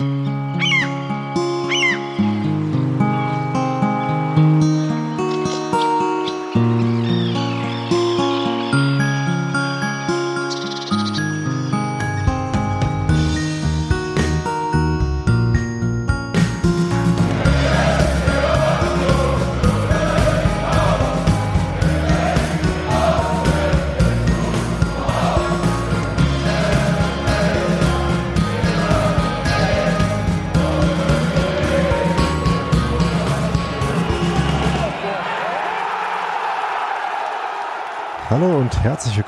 herzlich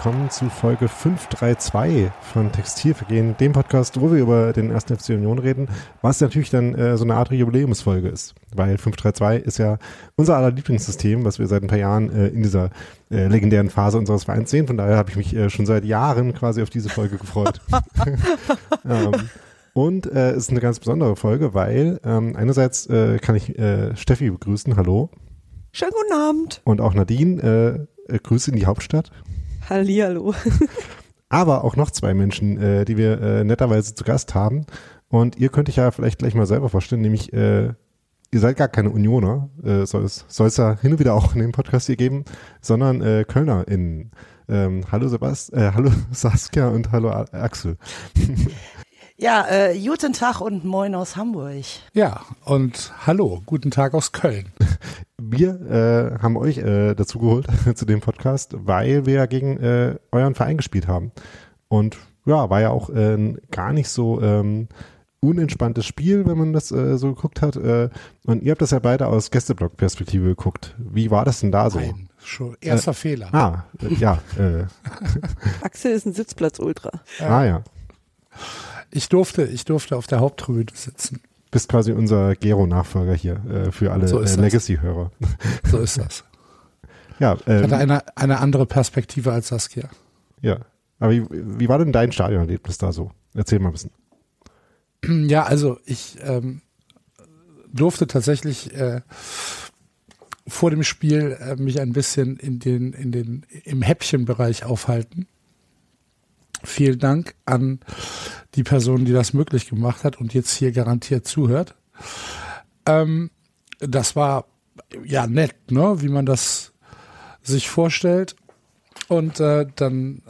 willkommen zu Folge 532 von Textilvergehen, dem Podcast, wo wir über den ersten FC Union reden, was natürlich dann äh, so eine Art Jubiläumsfolge ist, weil 532 ist ja unser aller Lieblingssystem, was wir seit ein paar Jahren äh, in dieser äh, legendären Phase unseres Vereins sehen. Von daher habe ich mich äh, schon seit Jahren quasi auf diese Folge gefreut. ähm, und äh, es ist eine ganz besondere Folge, weil ähm, einerseits äh, kann ich äh, Steffi begrüßen. Hallo. Schönen guten Abend. Und auch Nadine. Grüße in die Hauptstadt. Hallihallo. Aber auch noch zwei Menschen, äh, die wir äh, netterweise zu Gast haben. Und ihr könnt euch ja vielleicht gleich mal selber vorstellen, nämlich äh, ihr seid gar keine Unioner, äh, soll es soll es ja hin und wieder auch in dem Podcast hier geben, sondern äh, KölnerInnen. Ähm, hallo Sebast, äh, hallo Saskia und hallo Axel. Ja, äh, guten Tag und moin aus Hamburg. Ja, und hallo, guten Tag aus Köln. Wir äh, haben euch äh, dazu geholt zu dem Podcast, weil wir ja gegen äh, euren Verein gespielt haben. Und ja, war ja auch äh, gar nicht so ähm, unentspanntes Spiel, wenn man das äh, so geguckt hat. Äh, und ihr habt das ja beide aus Gästeblock-Perspektive geguckt. Wie war das denn da so? Nein, schon erster äh, Fehler. Ah, äh, ja. Äh. Axel ist ein Sitzplatz-Ultra. Ah ja. Ich durfte, ich durfte auf der Haupttribüne sitzen. Bist quasi unser Gero-Nachfolger hier äh, für alle so äh, Legacy-Hörer. So ist das. ja, ähm, hatte eine, eine andere Perspektive als Saskia. Ja. Aber wie, wie war denn dein Stadionerlebnis da so? Erzähl mal ein bisschen. Ja, also ich ähm, durfte tatsächlich äh, vor dem Spiel äh, mich ein bisschen in den, in den, im Häppchenbereich aufhalten. Vielen Dank an die Person, die das möglich gemacht hat und jetzt hier garantiert zuhört. Ähm, das war ja nett, ne, wie man das sich vorstellt. Und äh, dann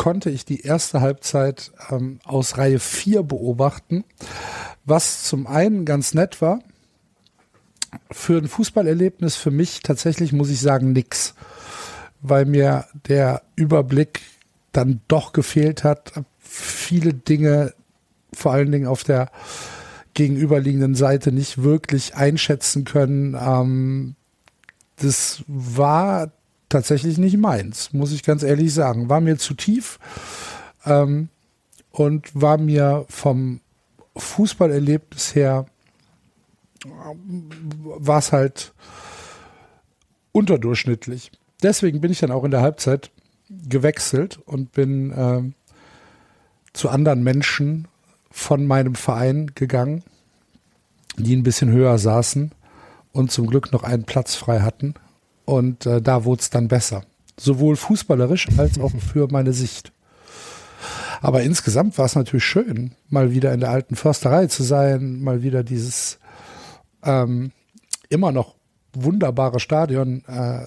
konnte ich die erste Halbzeit ähm, aus Reihe 4 beobachten, was zum einen ganz nett war. Für ein Fußballerlebnis für mich tatsächlich muss ich sagen nix, weil mir der Überblick dann doch gefehlt hat. Viele Dinge, vor allen Dingen auf der gegenüberliegenden Seite, nicht wirklich einschätzen können. Ähm, das war tatsächlich nicht meins, muss ich ganz ehrlich sagen. War mir zu tief ähm, und war mir vom Fußballerlebnis her, war es halt unterdurchschnittlich. Deswegen bin ich dann auch in der Halbzeit gewechselt und bin äh, zu anderen Menschen von meinem Verein gegangen, die ein bisschen höher saßen und zum Glück noch einen Platz frei hatten. Und äh, da wurde es dann besser. Sowohl fußballerisch als auch für meine Sicht. Aber insgesamt war es natürlich schön, mal wieder in der alten Försterei zu sein, mal wieder dieses ähm, immer noch wunderbare Stadion äh,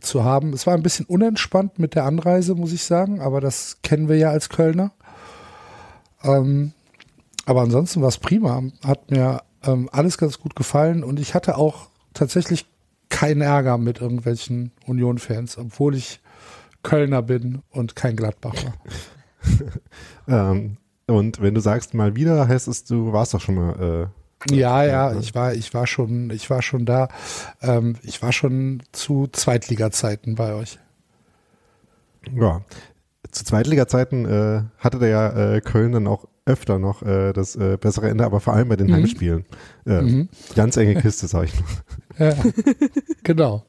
zu haben. Es war ein bisschen unentspannt mit der Anreise, muss ich sagen, aber das kennen wir ja als Kölner. Ähm, aber ansonsten war es prima, hat mir ähm, alles ganz gut gefallen und ich hatte auch tatsächlich keinen Ärger mit irgendwelchen Union-Fans, obwohl ich Kölner bin und kein Gladbacher. ähm, und wenn du sagst mal wieder, heißt es, du warst doch schon mal äh ja, ja, ich war, ich war schon, ich war schon da. Ähm, ich war schon zu Zweitliga-Zeiten bei euch. Ja, zu Zweitliga-Zeiten äh, hatte der ja äh, Köln dann auch öfter noch äh, das äh, bessere Ende, aber vor allem bei den mhm. Heimspielen. Äh, mhm. Ganz enge Kiste, sag ich nur. Ja, genau.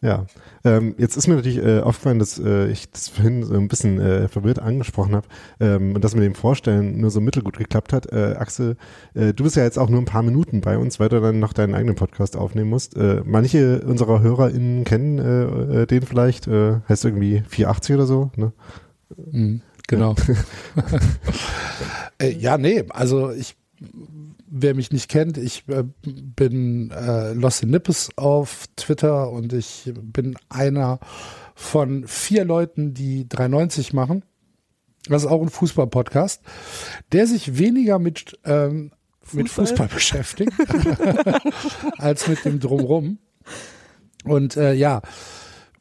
Ja, ähm, jetzt ist mir natürlich äh, aufgefallen, dass äh, ich das vorhin so ein bisschen äh, verwirrt angesprochen habe ähm, und das mit dem Vorstellen nur so mittelgut geklappt hat. Äh, Axel, äh, du bist ja jetzt auch nur ein paar Minuten bei uns, weil du dann noch deinen eigenen Podcast aufnehmen musst. Äh, manche unserer HörerInnen kennen äh, äh, den vielleicht, äh, heißt irgendwie 480 oder so, ne? Mhm. Genau. äh, ja, nee, also ich, wer mich nicht kennt, ich äh, bin äh, Lost in Nippes auf Twitter und ich bin einer von vier Leuten, die 390 machen. Das ist auch ein Fußball-Podcast, der sich weniger mit, ähm, Fußball? mit Fußball beschäftigt als mit dem Drumrum. Und äh, ja,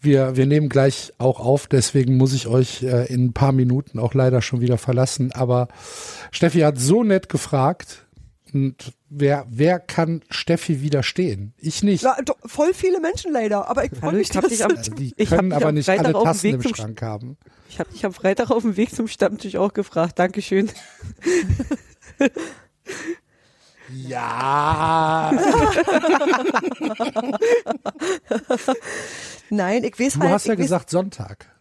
wir, wir nehmen gleich auch auf, deswegen muss ich euch äh, in ein paar Minuten auch leider schon wieder verlassen. Aber Steffi hat so nett gefragt. Und wer, wer kann Steffi widerstehen? Ich nicht. Ja, doch, voll viele Menschen leider, aber ich freue mich, dass dich am, die ich können aber nicht alle Tassen im Schrank haben. Ich habe dich am Freitag auf dem Weg zum Stammtisch auch gefragt. Dankeschön. Ja. Nein, ich weiß du halt. Du hast ja gesagt Sonntag.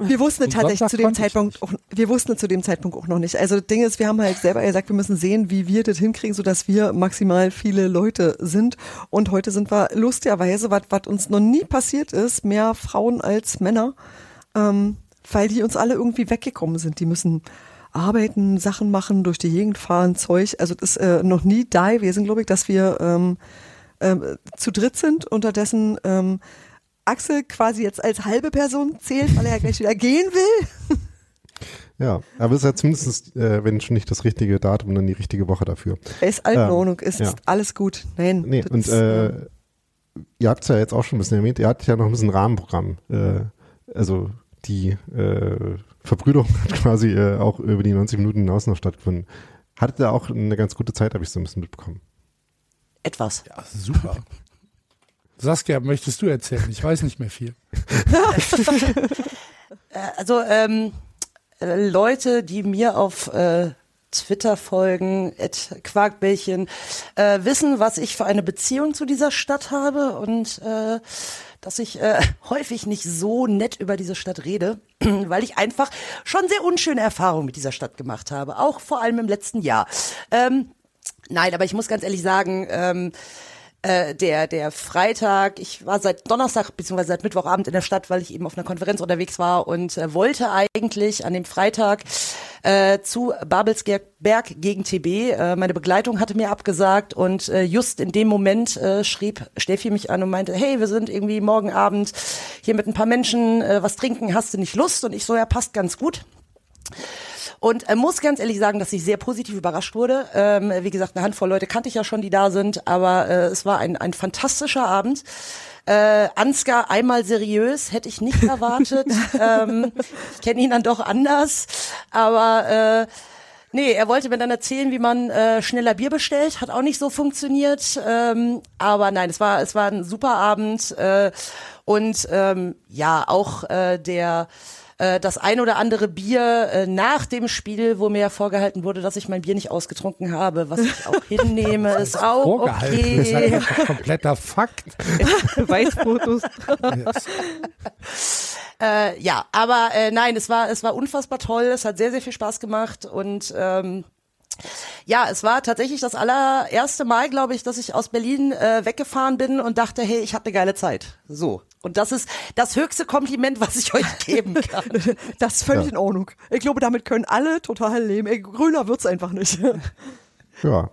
Wir wussten Und tatsächlich zu dem Zeitpunkt auch, wir wussten zu dem Zeitpunkt auch noch nicht. Also das Ding ist, wir haben halt selber gesagt, wir müssen sehen, wie wir das hinkriegen, sodass wir maximal viele Leute sind. Und heute sind wir lustigerweise, was, was uns noch nie passiert ist, mehr Frauen als Männer, ähm, weil die uns alle irgendwie weggekommen sind. Die müssen arbeiten, Sachen machen, durch die Gegend fahren, Zeug. Also das ist äh, noch nie da gewesen, glaube ich, dass wir ähm, ähm, zu dritt sind. Unterdessen ähm, Axel quasi jetzt als halbe Person zählt, weil er ja gleich wieder gehen will. Ja, aber es ist ja zumindest, äh, wenn schon nicht das richtige Datum, dann die richtige Woche dafür. Er ist alt in ähm, Ordnung, ist ja. alles gut. Nein. Nee, und ist, äh, ihr habt es ja jetzt auch schon ein bisschen erwähnt, ihr hattet ja noch ein bisschen Rahmenprogramm. Äh, also die äh, Verbrüderung hat quasi äh, auch über die 90 Minuten hinaus noch stattgefunden. Hattet ihr auch eine ganz gute Zeit, habe ich so ein bisschen mitbekommen. Etwas. Ja, super. Saskia, möchtest du erzählen? Ich weiß nicht mehr viel. Äh, also ähm, äh, Leute, die mir auf äh, Twitter folgen, Quarkbällchen, äh, wissen, was ich für eine Beziehung zu dieser Stadt habe und äh, dass ich äh, häufig nicht so nett über diese Stadt rede, weil ich einfach schon sehr unschöne Erfahrungen mit dieser Stadt gemacht habe, auch vor allem im letzten Jahr. Ähm, nein, aber ich muss ganz ehrlich sagen, ähm, äh, der, der Freitag, ich war seit Donnerstag bzw. seit Mittwochabend in der Stadt, weil ich eben auf einer Konferenz unterwegs war und äh, wollte eigentlich an dem Freitag äh, zu Babelsberg gegen TB. Äh, meine Begleitung hatte mir abgesagt und äh, just in dem Moment äh, schrieb Steffi mich an und meinte, hey, wir sind irgendwie morgen Abend hier mit ein paar Menschen äh, was trinken, hast du nicht Lust? Und ich so, ja, passt ganz gut. Und äh, muss ganz ehrlich sagen, dass ich sehr positiv überrascht wurde. Ähm, wie gesagt, eine Handvoll Leute kannte ich ja schon, die da sind, aber äh, es war ein, ein fantastischer Abend. Äh, Ansgar einmal seriös, hätte ich nicht erwartet. ähm, ich kenne ihn dann doch anders, aber äh, Nee, er wollte mir dann erzählen, wie man äh, schneller Bier bestellt. Hat auch nicht so funktioniert. Ähm, aber nein, es war, es war ein super Abend. Äh, und ähm, ja, auch äh, der äh, das ein oder andere Bier äh, nach dem Spiel, wo mir vorgehalten wurde, dass ich mein Bier nicht ausgetrunken habe, was ich auch hinnehme, ist auch okay. ist ein kompletter Fakt. Beweisfotos. äh, ja, aber äh, nein, es war es war unfassbar toll. Es hat sehr sehr viel Spaß gemacht und ähm, ja, es war tatsächlich das allererste Mal, glaube ich, dass ich aus Berlin äh, weggefahren bin und dachte, hey, ich hatte eine geile Zeit. So. Und das ist das höchste Kompliment, was ich euch geben kann. das ist völlig ja. in Ordnung. Ich glaube, damit können alle total leben. Ey, grüner wird's einfach nicht. ja,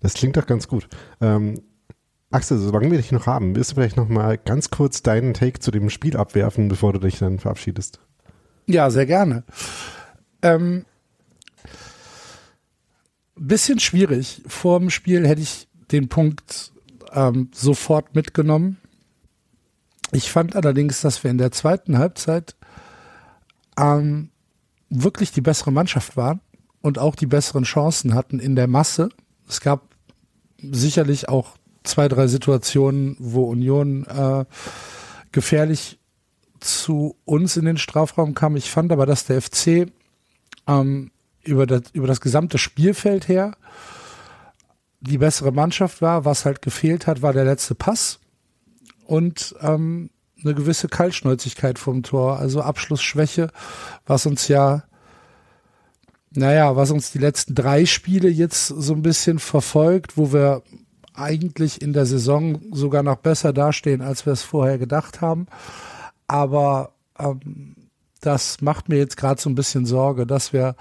das klingt doch ganz gut. Ähm, Axel, solange wir dich noch haben, willst du vielleicht noch mal ganz kurz deinen Take zu dem Spiel abwerfen, bevor du dich dann verabschiedest? Ja, sehr gerne. Ähm, bisschen schwierig. Vor dem Spiel hätte ich den Punkt ähm, sofort mitgenommen. Ich fand allerdings, dass wir in der zweiten Halbzeit ähm, wirklich die bessere Mannschaft waren und auch die besseren Chancen hatten in der Masse. Es gab sicherlich auch zwei, drei Situationen, wo Union äh, gefährlich zu uns in den Strafraum kam. Ich fand aber, dass der FC ähm, über das, über das gesamte Spielfeld her die bessere Mannschaft war. Was halt gefehlt hat, war der letzte Pass und ähm, eine gewisse Kaltschnäuzigkeit vom Tor, also Abschlussschwäche, was uns ja, naja, was uns die letzten drei Spiele jetzt so ein bisschen verfolgt, wo wir eigentlich in der Saison sogar noch besser dastehen, als wir es vorher gedacht haben. Aber ähm, das macht mir jetzt gerade so ein bisschen Sorge, dass wir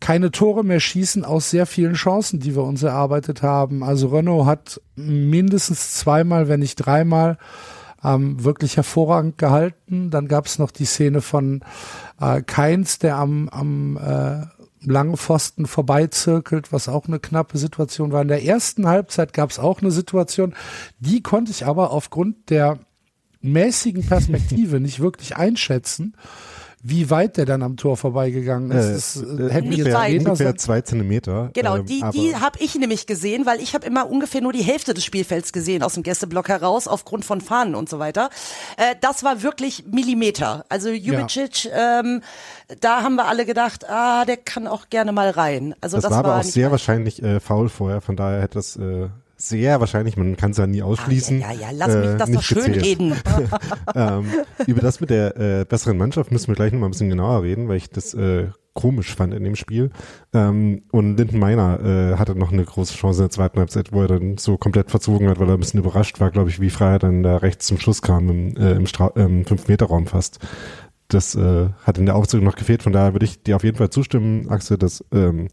keine Tore mehr schießen aus sehr vielen Chancen, die wir uns erarbeitet haben. Also Renault hat mindestens zweimal, wenn nicht dreimal, ähm, wirklich hervorragend gehalten. Dann gab es noch die Szene von äh, Keins, der am, am äh, langen Pfosten vorbeizirkelt, was auch eine knappe Situation war. In der ersten Halbzeit gab es auch eine Situation, die konnte ich aber aufgrund der mäßigen Perspektive nicht wirklich einschätzen wie weit der dann am Tor vorbeigegangen ist. Äh, das, äh, hätten ungefähr, weit. ungefähr zwei Zentimeter. Genau, ähm, die, die habe ich nämlich gesehen, weil ich habe immer ungefähr nur die Hälfte des Spielfelds gesehen aus dem Gästeblock heraus, aufgrund von Fahnen und so weiter. Äh, das war wirklich Millimeter. Also Jubicic, ja. ähm, da haben wir alle gedacht, ah, der kann auch gerne mal rein. Also das, das war aber auch sehr wahrscheinlich äh, faul vorher, von daher hätte das äh, sehr wahrscheinlich, man kann es ja nie ausschließen. Ah, ja, ja, ja, lass mich das äh, doch schön gezählt. reden. ähm, über das mit der äh, besseren Mannschaft müssen wir gleich noch mal ein bisschen genauer reden, weil ich das äh, komisch fand in dem Spiel. Ähm, und Linden Meiner äh, hatte noch eine große Chance in der zweiten Halbzeit, wo er dann so komplett verzogen hat, weil er ein bisschen überrascht war, glaube ich, wie frei er dann da rechts zum Schluss kam im, äh, im, Stra im Fünf-Meter-Raum fast das äh, hat in der Aufzug noch gefehlt. Von daher würde ich dir auf jeden Fall zustimmen, Axel, dass ähm,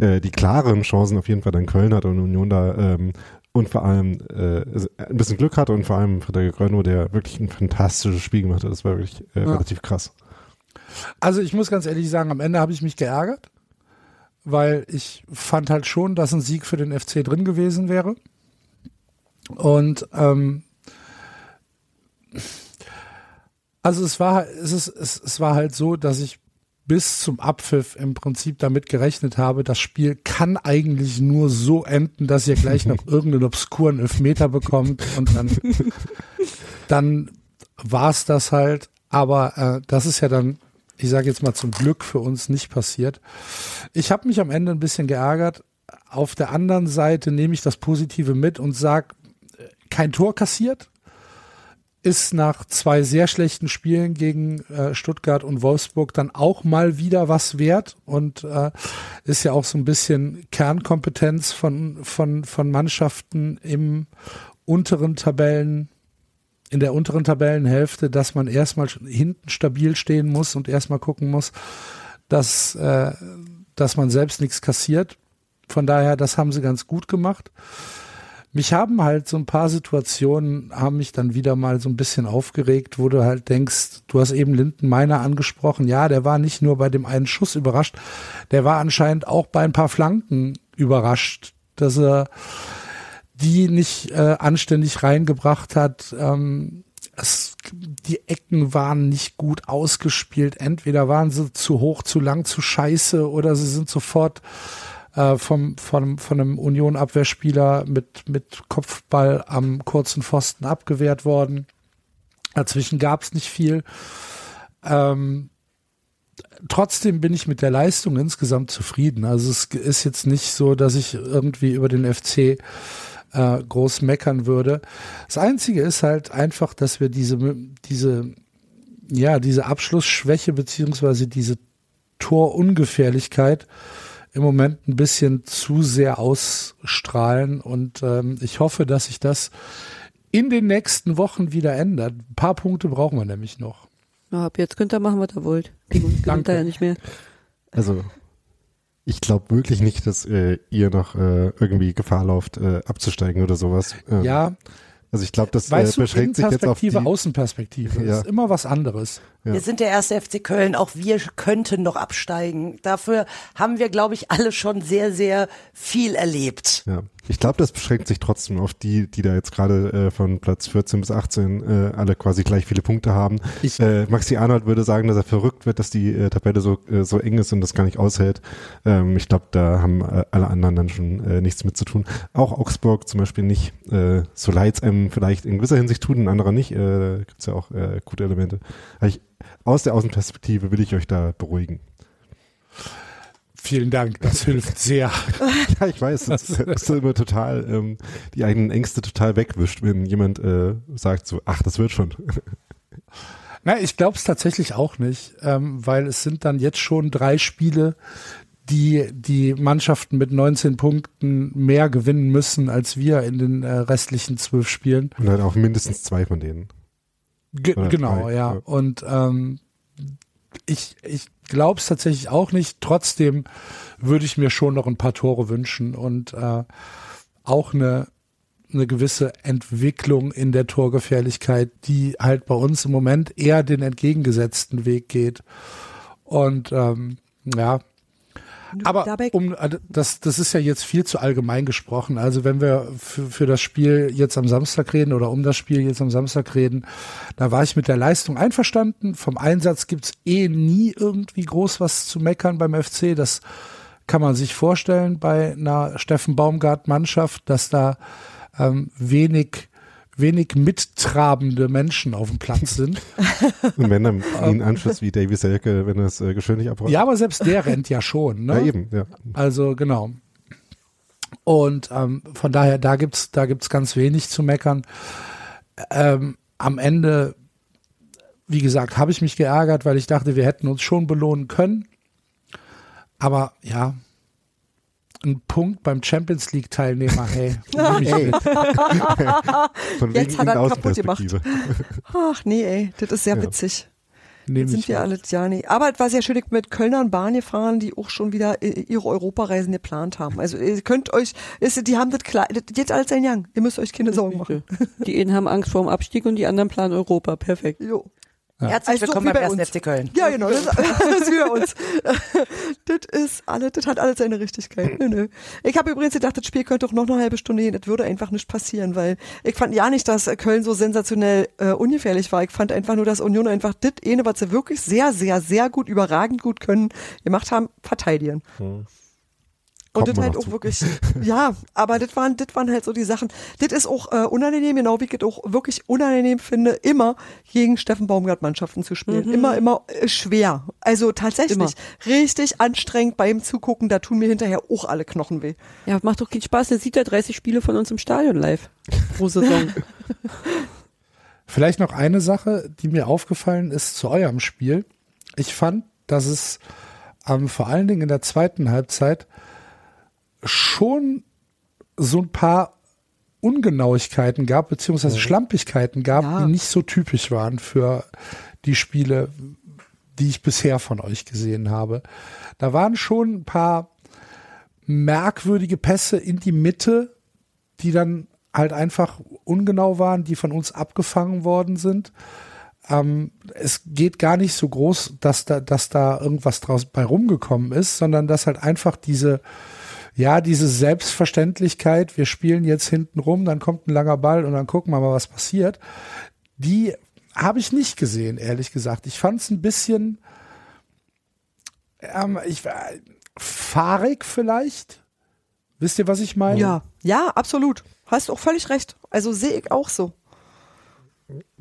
äh, die klaren Chancen auf jeden Fall dann Köln hat und Union da ähm, und vor allem äh, ein bisschen Glück hatte und vor allem Frederik Rönno, der wirklich ein fantastisches Spiel gemacht hat. Das war wirklich äh, ja. relativ krass. Also ich muss ganz ehrlich sagen, am Ende habe ich mich geärgert, weil ich fand halt schon, dass ein Sieg für den FC drin gewesen wäre. Und ähm, also es war, es ist, es, es war halt so, dass ich bis zum Abpfiff im Prinzip damit gerechnet habe, das Spiel kann eigentlich nur so enden, dass ihr gleich noch irgendeinen obskuren Elfmeter bekommt und dann, dann war es das halt. Aber äh, das ist ja dann, ich sage jetzt mal zum Glück für uns nicht passiert. Ich habe mich am Ende ein bisschen geärgert. Auf der anderen Seite nehme ich das Positive mit und sage, kein Tor kassiert, ist nach zwei sehr schlechten Spielen gegen äh, Stuttgart und Wolfsburg dann auch mal wieder was wert und äh, ist ja auch so ein bisschen Kernkompetenz von, von, von Mannschaften im unteren Tabellen, in der unteren Tabellenhälfte, dass man erstmal hinten stabil stehen muss und erstmal gucken muss, dass, äh, dass man selbst nichts kassiert. Von daher, das haben sie ganz gut gemacht mich haben halt so ein paar Situationen, haben mich dann wieder mal so ein bisschen aufgeregt, wo du halt denkst, du hast eben Linden Meiner angesprochen, ja, der war nicht nur bei dem einen Schuss überrascht, der war anscheinend auch bei ein paar Flanken überrascht, dass er die nicht äh, anständig reingebracht hat. Ähm, es, die Ecken waren nicht gut ausgespielt. Entweder waren sie zu hoch, zu lang, zu scheiße oder sie sind sofort äh, vom, von, von einem Union-Abwehrspieler mit, mit Kopfball am kurzen Pfosten abgewehrt worden. Dazwischen gab es nicht viel. Ähm, trotzdem bin ich mit der Leistung insgesamt zufrieden. Also es ist jetzt nicht so, dass ich irgendwie über den FC äh, groß meckern würde. Das Einzige ist halt einfach, dass wir diese, diese, ja, diese Abschlussschwäche beziehungsweise diese Torungefährlichkeit im Moment ein bisschen zu sehr ausstrahlen und ähm, ich hoffe, dass sich das in den nächsten Wochen wieder ändert. Ein paar Punkte brauchen wir nämlich noch. Ja, ab jetzt könnt ihr machen, was ihr wollt. Gewinnt ja nicht mehr. Also ich glaube wirklich nicht, dass äh, ihr noch äh, irgendwie Gefahr lauft, äh, abzusteigen oder sowas. Ähm, ja. Also ich glaube, das weißt äh, beschränkt sich jetzt auf die Außenperspektive. Ja. Das ist immer was anderes. Ja. Wir sind der erste FC Köln, auch wir könnten noch absteigen. Dafür haben wir, glaube ich, alle schon sehr, sehr viel erlebt. Ja. Ich glaube, das beschränkt sich trotzdem auf die, die da jetzt gerade äh, von Platz 14 bis 18 äh, alle quasi gleich viele Punkte haben. Ich, äh, Maxi Arnold würde sagen, dass er verrückt wird, dass die äh, Tabelle so, äh, so eng ist und das gar nicht aushält. Ähm, ich glaube, da haben äh, alle anderen dann schon äh, nichts mit zu tun. Auch Augsburg zum Beispiel nicht. Äh, so leid es einem vielleicht in gewisser Hinsicht tut, in anderer nicht. Äh, Gibt es ja auch äh, gute Elemente. Aber ich aus der Außenperspektive will ich euch da beruhigen. Vielen Dank, das hilft sehr. ja, ich weiß, das ist, ist immer total ähm, die eigenen Ängste total wegwischt, wenn jemand äh, sagt so, ach, das wird schon. Na, ich glaube es tatsächlich auch nicht, ähm, weil es sind dann jetzt schon drei Spiele, die die Mannschaften mit 19 Punkten mehr gewinnen müssen als wir in den äh, restlichen zwölf Spielen. Und dann auch mindestens zwei von denen. Ge genau, drei, ja. ja. Und ähm, ich, ich glaube es tatsächlich auch nicht. Trotzdem würde ich mir schon noch ein paar Tore wünschen und äh, auch eine, eine gewisse Entwicklung in der Torgefährlichkeit, die halt bei uns im Moment eher den entgegengesetzten Weg geht. Und ähm, ja, aber um, äh, das, das ist ja jetzt viel zu allgemein gesprochen. Also wenn wir für, für das Spiel jetzt am Samstag reden oder um das Spiel jetzt am Samstag reden, da war ich mit der Leistung einverstanden. Vom Einsatz gibt's eh nie irgendwie groß was zu meckern beim FC. Das kann man sich vorstellen bei einer Steffen Baumgart-Mannschaft, dass da ähm, wenig wenig mittrabende Menschen auf dem Platz sind. Und wenn dann ein Anschluss wie Davy Selke, wenn er es äh, geschönlich abräumt. Ja, aber selbst der rennt ja schon. Ne? Ja, eben, ja. Also genau. Und ähm, von daher, da gibt's da gibt's ganz wenig zu meckern. Ähm, am Ende, wie gesagt, habe ich mich geärgert, weil ich dachte, wir hätten uns schon belohnen können. Aber ja, ein Punkt beim Champions League Teilnehmer, hey. hey. Jetzt hat er kaputt gemacht. Ach nee, ey, das ist sehr ja. witzig. Jetzt sind wir alle, ja, nee. Aber es war sehr schön mit Kölnern Bahn gefahren, die auch schon wieder äh, ihre Europareisen geplant haben. Also ihr könnt euch, die haben das klar, das geht alles ein Jahr. Ihr müsst euch keine Sorgen machen. Die einen haben Angst vor dem Abstieg und die anderen planen Europa. Perfekt. Jo. Ja. Herzlich also willkommen beim 1. FC Köln. Ja, genau, das, das ist wie bei uns. das ist alles, das hat alles seine Richtigkeit. Nö, nö. Ich habe übrigens gedacht, das Spiel könnte doch noch eine halbe Stunde gehen. Das würde einfach nicht passieren, weil ich fand ja nicht, dass Köln so sensationell äh, ungefährlich war. Ich fand einfach nur, dass Union einfach das eine, was sie wirklich sehr, sehr, sehr gut, überragend gut können, gemacht haben, verteidigen. Hm. Und das halt auch zu. wirklich, ja, aber das waren, das waren halt so die Sachen. Das ist auch äh, unangenehm, genau wie ich das auch wirklich unangenehm finde, immer gegen Steffen Baumgart Mannschaften zu spielen. Mhm. Immer, immer äh, schwer. Also tatsächlich immer. richtig anstrengend beim Zugucken. Da tun mir hinterher auch alle Knochen weh. Ja, macht doch keinen Spaß. Der sieht ja 30 Spiele von uns im Stadion live pro Saison. Vielleicht noch eine Sache, die mir aufgefallen ist zu eurem Spiel. Ich fand, dass es ähm, vor allen Dingen in der zweiten Halbzeit schon so ein paar Ungenauigkeiten gab, beziehungsweise Schlampigkeiten gab, ja. die nicht so typisch waren für die Spiele, die ich bisher von euch gesehen habe. Da waren schon ein paar merkwürdige Pässe in die Mitte, die dann halt einfach ungenau waren, die von uns abgefangen worden sind. Ähm, es geht gar nicht so groß, dass da, dass da irgendwas draus bei rumgekommen ist, sondern dass halt einfach diese, ja, diese Selbstverständlichkeit, wir spielen jetzt hinten rum, dann kommt ein langer Ball und dann gucken wir mal, was passiert, die habe ich nicht gesehen, ehrlich gesagt. Ich fand es ein bisschen, ähm, ich fahrig vielleicht. Wisst ihr, was ich meine? Ja, ja, absolut. Hast auch völlig recht. Also sehe ich auch so.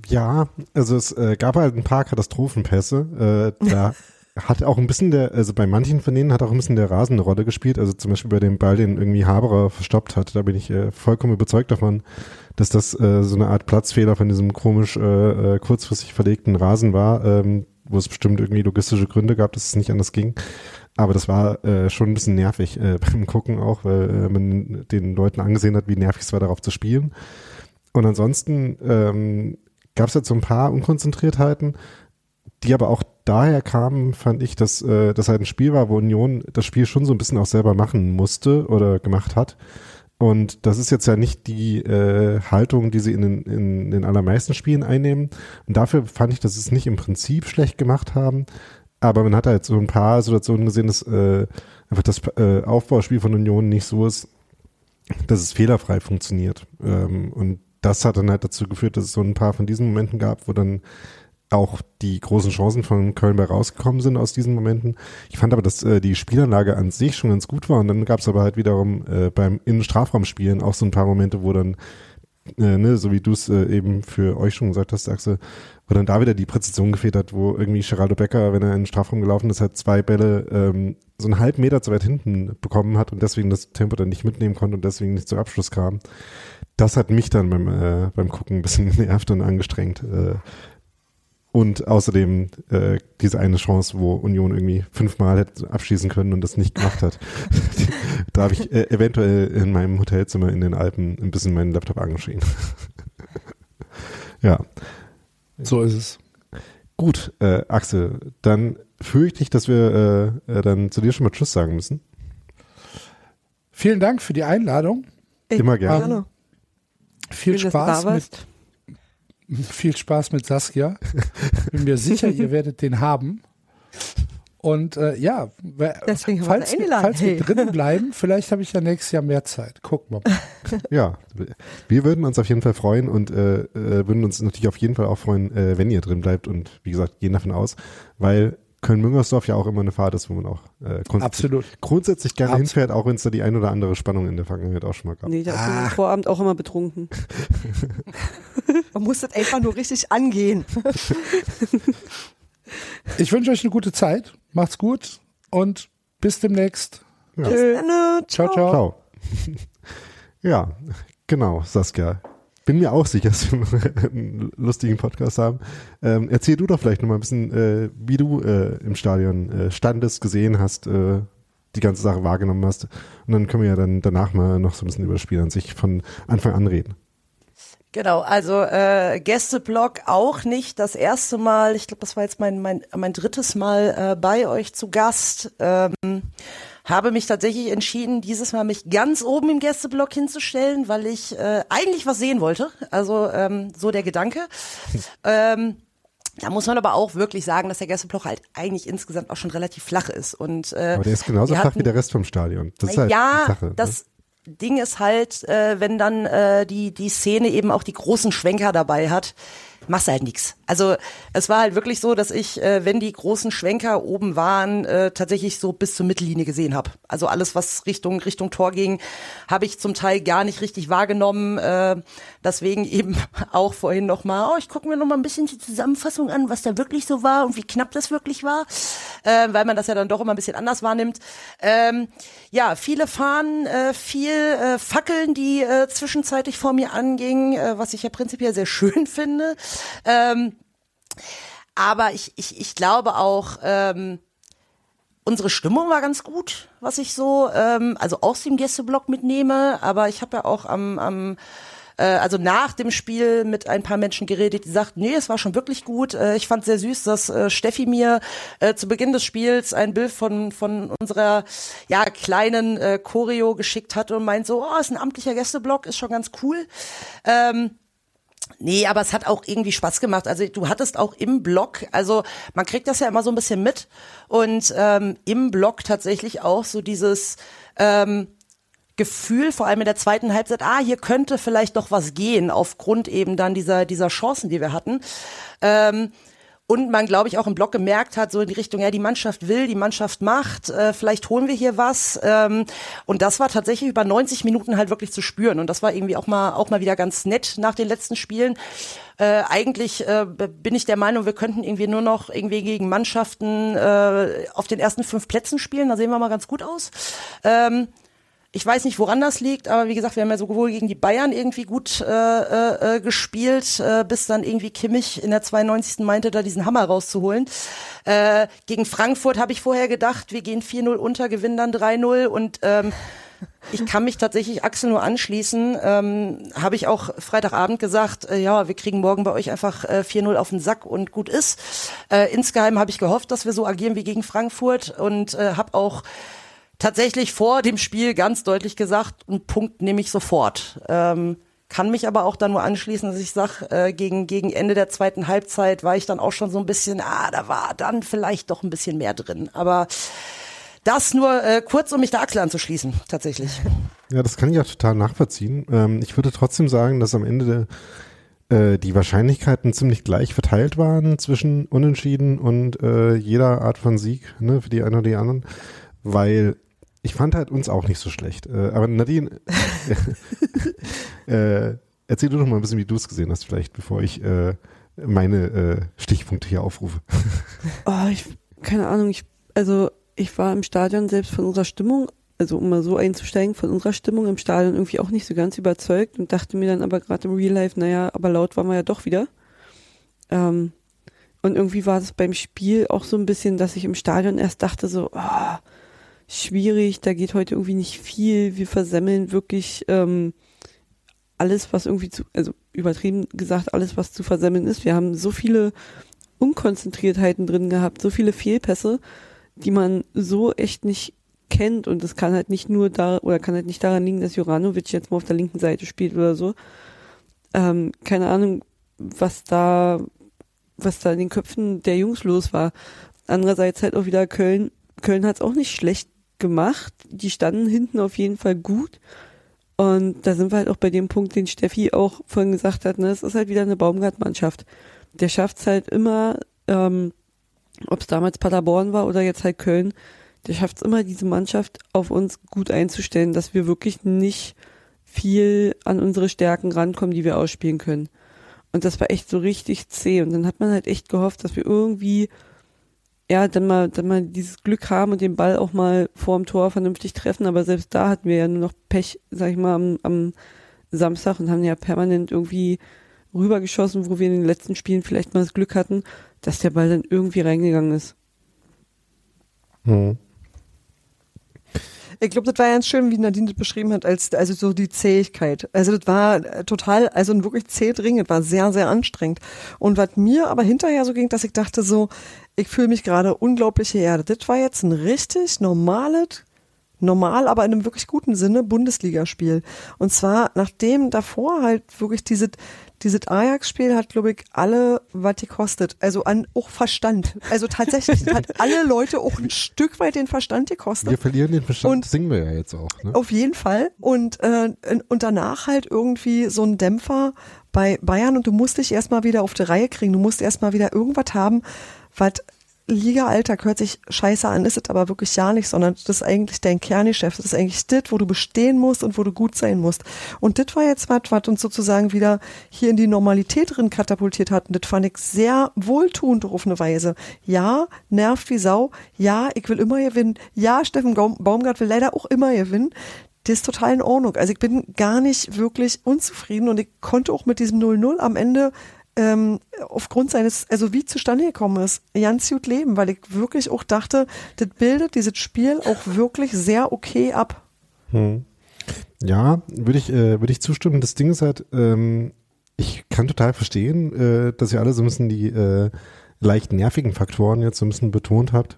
Ja, also es äh, gab halt ein paar Katastrophenpässe. Äh, da hat auch ein bisschen der, also bei manchen von denen hat auch ein bisschen der Rasen eine Rolle gespielt. Also zum Beispiel bei dem Ball, den irgendwie Haberer verstoppt hat. Da bin ich äh, vollkommen überzeugt davon, dass das äh, so eine Art Platzfehler von diesem komisch äh, äh, kurzfristig verlegten Rasen war, ähm, wo es bestimmt irgendwie logistische Gründe gab, dass es nicht anders ging. Aber das war äh, schon ein bisschen nervig äh, beim Gucken auch, weil äh, man den Leuten angesehen hat, wie nervig es war, darauf zu spielen. Und ansonsten ähm, gab es jetzt so ein paar Unkonzentriertheiten die aber auch daher kamen, fand ich, dass äh, das halt ein Spiel war, wo Union das Spiel schon so ein bisschen auch selber machen musste oder gemacht hat. Und das ist jetzt ja nicht die äh, Haltung, die sie in den, in den allermeisten Spielen einnehmen. Und dafür fand ich, dass sie es nicht im Prinzip schlecht gemacht haben. Aber man hat halt so ein paar Situationen gesehen, dass äh, einfach das äh, Aufbauspiel von Union nicht so ist, dass es fehlerfrei funktioniert. Ähm, und das hat dann halt dazu geführt, dass es so ein paar von diesen Momenten gab, wo dann auch die großen Chancen von Köln bei rausgekommen sind aus diesen Momenten. Ich fand aber, dass äh, die Spielanlage an sich schon ganz gut war und dann gab es aber halt wiederum äh, beim Innenstrafraumspielen auch so ein paar Momente, wo dann, äh, ne, so wie du es äh, eben für euch schon gesagt hast, Axel, wo dann da wieder die Präzision gefehlt hat, wo irgendwie Geraldo Becker, wenn er in den Strafraum gelaufen ist, hat zwei Bälle ähm, so einen halben Meter zu weit hinten bekommen hat und deswegen das Tempo dann nicht mitnehmen konnte und deswegen nicht zum Abschluss kam. Das hat mich dann beim, äh, beim Gucken ein bisschen genervt und angestrengt. Und außerdem äh, diese eine Chance, wo Union irgendwie fünfmal hätte abschließen können und das nicht gemacht hat. da habe ich äh, eventuell in meinem Hotelzimmer in den Alpen ein bisschen meinen Laptop angeschrien. ja. So ist es. Gut, äh, Axel, dann fürchte ich, dass wir äh, äh, dann zu dir schon mal Tschüss sagen müssen. Vielen Dank für die Einladung. Ey, Immer gerne. gerne. Viel Schön, dass du da Spaß mit. Viel Spaß mit Saskia. Bin mir sicher, ihr werdet den haben. Und äh, ja, Deswegen wir falls, wir- falls wir Hey. drinnen bleiben, vielleicht habe ich ja nächstes Jahr mehr Zeit. Gucken wir mal. Ja, wir würden uns auf jeden Fall freuen und äh, äh, würden uns natürlich auf jeden Fall auch freuen, äh, wenn ihr drin bleibt und wie gesagt, gehen davon aus, weil Köln-Müngersdorf ja auch immer eine Fahrt ist, wo man auch äh, grundsätzlich, Absolut. grundsätzlich gerne Absolut. hinfährt, auch wenn es da die ein oder andere Spannung in der Vergangenheit auch schon mal gab. Nee, da ist man am Vorabend auch immer betrunken. Man muss das einfach nur richtig angehen. Ich wünsche euch eine gute Zeit. Macht's gut und bis demnächst. Tschö. Ciao, ciao. Ciao. ja, genau, Saskia. Bin mir auch sicher, dass wir einen lustigen Podcast haben. Ähm, erzähl du doch vielleicht noch mal ein bisschen, äh, wie du äh, im Stadion äh, standest, gesehen hast, äh, die ganze Sache wahrgenommen hast. Und dann können wir ja dann danach mal noch so ein bisschen über das Spiel an sich von Anfang an reden. Genau, also äh, Gästeblog auch nicht das erste Mal. Ich glaube, das war jetzt mein mein mein drittes Mal äh, bei euch zu Gast. Ähm, habe mich tatsächlich entschieden, dieses Mal mich ganz oben im Gästeblock hinzustellen, weil ich äh, eigentlich was sehen wollte. Also ähm, so der Gedanke. ähm, da muss man aber auch wirklich sagen, dass der Gästeblock halt eigentlich insgesamt auch schon relativ flach ist. Und, äh, Aber der ist genauso flach hatten- wie der Rest vom Stadion. Das ist halt ja, die Sache. ne? das Ding ist halt, äh, wenn dann äh, die, die Szene eben auch die großen Schwenker dabei hat, machst halt nix. Also es war halt wirklich so, dass ich, äh, wenn die großen Schwenker oben waren, äh, tatsächlich so bis zur Mittellinie gesehen habe. Also alles, was Richtung Richtung Tor ging, habe ich zum Teil gar nicht richtig wahrgenommen. Äh, deswegen eben auch vorhin noch mal, oh, ich gucke mir noch mal ein bisschen die Zusammenfassung an, was da wirklich so war und wie knapp das wirklich war, äh, weil man das ja dann doch immer ein bisschen anders wahrnimmt. Ähm, ja, viele Fahnen, äh, viel äh, Fackeln, die äh, zwischenzeitlich vor mir angingen, äh, was ich ja prinzipiell sehr schön finde. Ähm, aber ich, ich, ich glaube auch, ähm, unsere Stimmung war ganz gut, was ich so, ähm, also aus dem Gästeblock mitnehme. Aber ich habe ja auch am, am äh, also nach dem Spiel mit ein paar Menschen geredet, die sagten, nee, es war schon wirklich gut. Äh, ich fand sehr süß, dass äh, Steffi mir äh, zu Beginn des Spiels ein Bild von von unserer ja kleinen Choreo geschickt hat und meint so, oh, ist ein amtlicher Gästeblock, ist schon ganz cool. Ähm, Nee, aber es hat auch irgendwie Spaß gemacht. Also du hattest auch im Blog, also man kriegt das ja immer so ein bisschen mit und ähm, im Blog tatsächlich auch so dieses ähm, Gefühl, vor allem in der zweiten Halbzeit, ah, hier könnte vielleicht doch was gehen, aufgrund eben dann dieser, dieser Chancen, die wir hatten. Ähm, und man, glaube ich, auch im Block gemerkt hat, so in die Richtung, ja, die Mannschaft will, die Mannschaft macht, äh, vielleicht holen wir hier was. Ähm, und das war tatsächlich über 90 Minuten halt wirklich zu spüren. Und das war irgendwie auch mal, auch mal wieder ganz nett nach den letzten Spielen. Äh, eigentlich äh, bin ich der Meinung, wir könnten irgendwie nur noch irgendwie gegen Mannschaften äh, auf den ersten fünf Plätzen spielen. Da sehen wir mal ganz gut aus. Ähm, ich weiß nicht, woran das liegt, aber wie gesagt, wir haben ja sowohl gegen die Bayern irgendwie gut äh, äh, äh, gespielt, äh, bis dann irgendwie Kimmich in der 92. meinte, da diesen Hammer rauszuholen. Äh, gegen Frankfurt habe ich vorher gedacht, wir gehen 4-0 unter, gewinnen dann 3-0 und ähm, ich kann mich tatsächlich Axel nur anschließen. Ähm, Habe ich auch Freitagabend gesagt, äh, ja, wir kriegen morgen bei euch einfach äh, 4-0 auf den Sack und gut ist. Äh, insgeheim habe ich gehofft, dass wir so agieren wie gegen Frankfurt und äh, habe auch tatsächlich vor dem Spiel ganz deutlich gesagt, einen Punkt nehme ich sofort. Ähm, kann mich aber auch dann nur anschließen, dass ich sage, äh, gegen, gegen Ende der zweiten Halbzeit war ich dann auch schon so ein bisschen, ah, da war dann vielleicht doch ein bisschen mehr drin. Aber das nur äh, kurz, um mich da Axel anzuschließen, tatsächlich. Ja, das kann ich auch total nachvollziehen. Ähm, ich würde trotzdem sagen, dass am Ende der, äh, die Wahrscheinlichkeiten ziemlich gleich verteilt waren zwischen Unentschieden und äh, jeder Art von Sieg ne, für die einen oder die anderen, weil ich fand halt uns auch nicht so schlecht. Äh, aber Nadine, äh, erzähl du doch mal ein bisschen, wie du es gesehen hast, vielleicht, bevor ich äh, meine äh, Stichpunkte hier aufrufe. Oh, ich, keine Ahnung, ich, also ich war im Stadion selbst von unserer Stimmung, also um mal so einzusteigen, von unserer Stimmung im Stadion irgendwie auch nicht so ganz überzeugt und dachte mir dann aber gerade im Real Life, naja, aber laut waren wir ja doch wieder. Ähm, und irgendwie war es beim Spiel auch so ein bisschen, dass ich im Stadion erst dachte so, oh, schwierig, da geht heute irgendwie nicht viel, wir versemmeln wirklich ähm, alles, was irgendwie zu, also übertrieben gesagt, alles, was zu versemmeln ist. Wir haben so viele Unkonzentriertheiten drin gehabt, so viele Fehlpässe, die man so echt nicht kennt und das kann halt nicht nur da oder kann halt nicht daran liegen, dass Juranovic jetzt mal auf der linken Seite spielt oder so. Ähm, keine Ahnung, was da, was da in den Köpfen der Jungs los war. Andererseits halt auch wieder Köln. Köln hat es auch nicht schlecht gemacht. Die standen hinten auf jeden Fall gut. Und da sind wir halt auch bei dem Punkt, den Steffi auch vorhin gesagt hat, ne, es ist halt wieder eine Baumgart-Mannschaft. Der schafft es halt immer, ähm, ob es damals Paderborn war oder jetzt halt Köln, der schafft es immer, diese Mannschaft auf uns gut einzustellen, dass wir wirklich nicht viel an unsere Stärken rankommen, die wir ausspielen können. Und das war echt so richtig zäh. Und dann hat man halt echt gehofft, dass wir irgendwie ja, dann mal, dann mal dieses Glück haben und den Ball auch mal vorm Tor vernünftig treffen. Aber selbst da hatten wir ja nur noch Pech, sag ich mal, am, am Samstag und haben ja permanent irgendwie rübergeschossen, wo wir in den letzten Spielen vielleicht mal das Glück hatten, dass der Ball dann irgendwie reingegangen ist. Hm. Ich glaube, das war ganz schön, wie Nadine das beschrieben hat, als also so die Zähigkeit. Also das war total, also ein wirklich zäh Dring, das war sehr, sehr anstrengend. Und was mir aber hinterher so ging, dass ich dachte so, ich fühle mich gerade unglaublich geerdet. Das war jetzt ein richtig normales, normal, aber in einem wirklich guten Sinne Bundesligaspiel. Und zwar, nachdem davor halt wirklich diese, dieses Ajax-Spiel hat, glaube ich, alle, was die kostet. Also an auch Verstand. Also tatsächlich hat alle Leute auch ein Stück weit den Verstand gekostet. Wir verlieren den Verstand, und singen wir ja jetzt auch. Ne? Auf jeden Fall. Und, äh, und danach halt irgendwie so ein Dämpfer bei Bayern und du musst dich erstmal wieder auf die Reihe kriegen. Du musst erstmal wieder irgendwas haben, was Liga-Alltag hört sich scheiße an, ist es aber wirklich ja nicht, sondern das ist eigentlich dein Kerngeschäft. Das ist eigentlich das, wo du bestehen musst und wo du gut sein musst. Und das war jetzt was, was uns sozusagen wieder hier in die Normalität drin katapultiert hat. Und das fand ich sehr wohltuend auf eine Weise. Ja, nervt wie Sau. Ja, ich will immer gewinnen. Ja, Steffen Baumgart will leider auch immer gewinnen. Das ist total in Ordnung. Also ich bin gar nicht wirklich unzufrieden und ich konnte auch mit diesem 0-0 am Ende ähm, aufgrund seines, also wie zustande gekommen ist, ganz gut leben, weil ich wirklich auch dachte, das bildet dieses Spiel auch wirklich sehr okay ab. Hm. Ja, würde ich, äh, würde ich zustimmen. Das Ding ist halt, ähm, ich kann total verstehen, äh, dass ihr alle so ein bisschen die äh, leicht nervigen Faktoren jetzt so ein bisschen betont habt.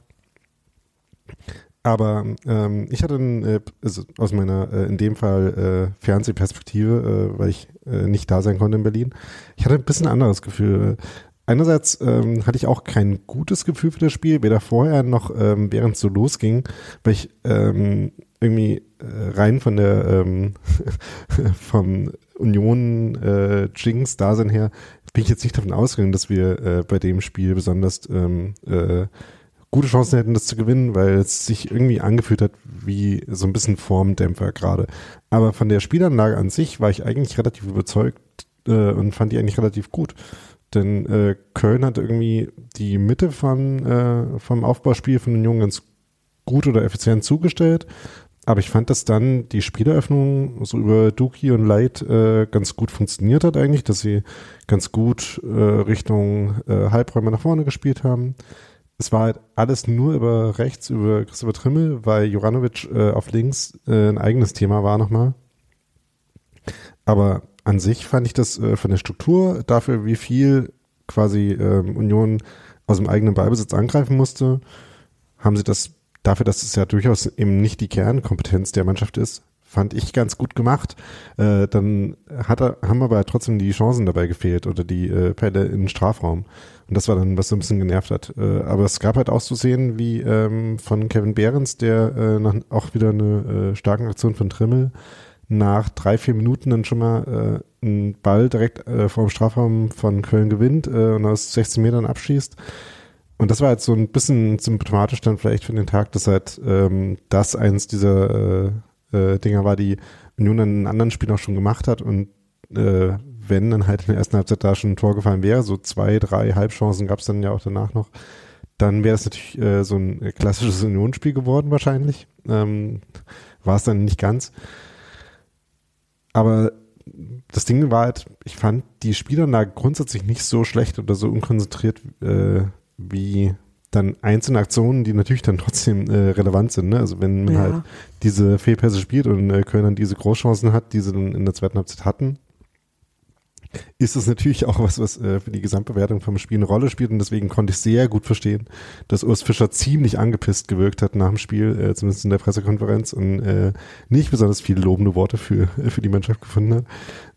Aber ähm, ich hatte ein, äh, also aus meiner, äh, in dem Fall, äh, Fernsehperspektive, äh, weil ich äh, nicht da sein konnte in Berlin, ich hatte ein bisschen anderes Gefühl. Einerseits ähm, hatte ich auch kein gutes Gefühl für das Spiel, weder vorher noch ähm, während es so losging, weil ich ähm, irgendwie rein von der ähm, vom Union Jinx Dasein her bin ich jetzt nicht davon ausgegangen, dass wir bei dem Spiel besonders ähm, äh, gute Chancen hätten, das zu gewinnen, weil es sich irgendwie angefühlt hat wie so ein bisschen Formdämpfer gerade. Aber von der Spielanlage an sich war ich eigentlich relativ überzeugt äh, und fand die eigentlich relativ gut. Denn äh, Köln hat irgendwie die Mitte von, äh, vom Aufbauspiel von den Jungen ganz gut oder effizient zugestellt. Aber ich fand, dass dann die Spieleröffnung so über Duki und Light äh, ganz gut funktioniert hat eigentlich, dass sie ganz gut äh, Richtung äh, Halbräume nach vorne gespielt haben es war halt alles nur über rechts, über Christopher Trimmel, weil Juranovic äh, auf links äh, ein eigenes Thema war nochmal. Aber an sich fand ich das äh, von der Struktur dafür, wie viel quasi ähm, Union aus dem eigenen Ballbesitz angreifen musste, haben sie das dafür, dass es ja durchaus eben nicht die Kernkompetenz der Mannschaft ist, fand ich ganz gut gemacht. Äh, dann hat er, haben aber trotzdem die Chancen dabei gefehlt oder die äh, Pelle in den Strafraum. Und das war dann, was so ein bisschen genervt hat. Äh, aber es gab halt auch zu sehen, wie ähm, von Kevin Behrens, der äh, nach, auch wieder eine äh, starke Aktion von Trimmel, nach drei, vier Minuten dann schon mal äh, einen Ball direkt äh, vor dem Strafraum von Köln gewinnt äh, und aus 16 Metern abschießt. Und das war halt so ein bisschen symptomatisch dann vielleicht für den Tag, dass halt ähm, das eins dieser äh, äh, Dinger war, die Union in anderen Spielen auch schon gemacht hat und äh, wenn dann halt in der ersten Halbzeit da schon ein Tor gefallen wäre, so zwei, drei Halbchancen gab es dann ja auch danach noch, dann wäre es natürlich äh, so ein klassisches Unionsspiel geworden wahrscheinlich. Ähm, war es dann nicht ganz. Aber das Ding war halt, ich fand die Spielanlage grundsätzlich nicht so schlecht oder so unkonzentriert äh, wie dann einzelne Aktionen, die natürlich dann trotzdem äh, relevant sind. Ne? Also wenn man ja. halt diese Fehlpässe spielt und äh, Köln dann diese Großchancen hat, die sie dann in der zweiten Halbzeit hatten, ist es natürlich auch was, was äh, für die Gesamtbewertung vom Spiel eine Rolle spielt und deswegen konnte ich sehr gut verstehen, dass Urs Fischer ziemlich angepisst gewirkt hat nach dem Spiel, äh, zumindest in der Pressekonferenz und äh, nicht besonders viele lobende Worte für, für die Mannschaft gefunden hat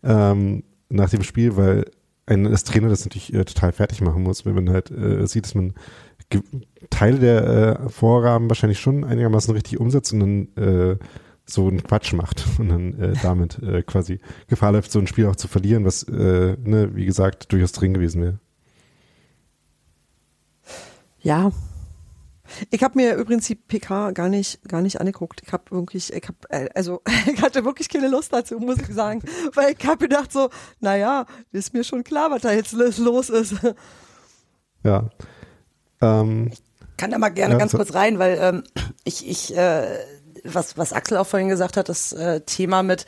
ähm, nach dem Spiel, weil ein als Trainer das natürlich äh, total fertig machen muss, wenn man halt äh, sieht, dass man Teile der äh, Vorgaben wahrscheinlich schon einigermaßen richtig umsetzt und dann äh, so einen Quatsch macht und dann äh, damit äh, quasi Gefahr läuft, so ein Spiel auch zu verlieren, was, äh, ne, wie gesagt, durchaus drin gewesen wäre. Ja. Ich habe mir übrigens die PK gar nicht gar nicht angeguckt. Ich habe wirklich, ich habe also ich hatte wirklich keine Lust dazu, muss ich sagen, weil ich habe gedacht so, naja, ist mir schon klar, was da jetzt los ist. Ja. Ähm, ich kann da mal gerne ja, ganz so kurz rein, weil ähm, ich ich äh, was, was Axel auch vorhin gesagt hat, das äh, Thema mit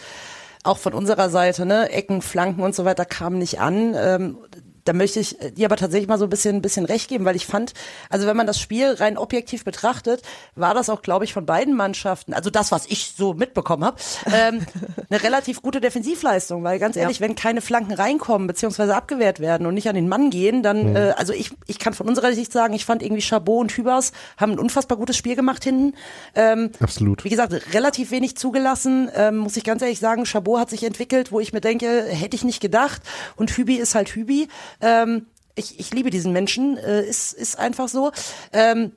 auch von unserer Seite, ne, Ecken, Flanken und so weiter kam nicht an. Ähm, da möchte ich dir aber tatsächlich mal so ein bisschen, ein bisschen recht geben, weil ich fand, also wenn man das Spiel rein objektiv betrachtet, war das auch, glaube ich, von beiden Mannschaften, also das, was ich so mitbekommen habe, ähm, eine relativ gute Defensivleistung, weil ganz ehrlich, ja. wenn keine Flanken reinkommen beziehungsweise abgewehrt werden und nicht an den Mann gehen, dann, mhm. äh, also ich, ich kann von unserer Sicht sagen, ich fand irgendwie Chabot und Hübers haben ein unfassbar gutes Spiel gemacht hinten. Ähm, Absolut. Wie gesagt, relativ wenig zugelassen, ähm, muss ich ganz ehrlich sagen. Chabot hat sich entwickelt, wo ich mir denke, hätte ich nicht gedacht. Und Hübi ist halt Hübi. Ähm, ich, ich liebe diesen Menschen, äh, ist, ist einfach so. Ähm,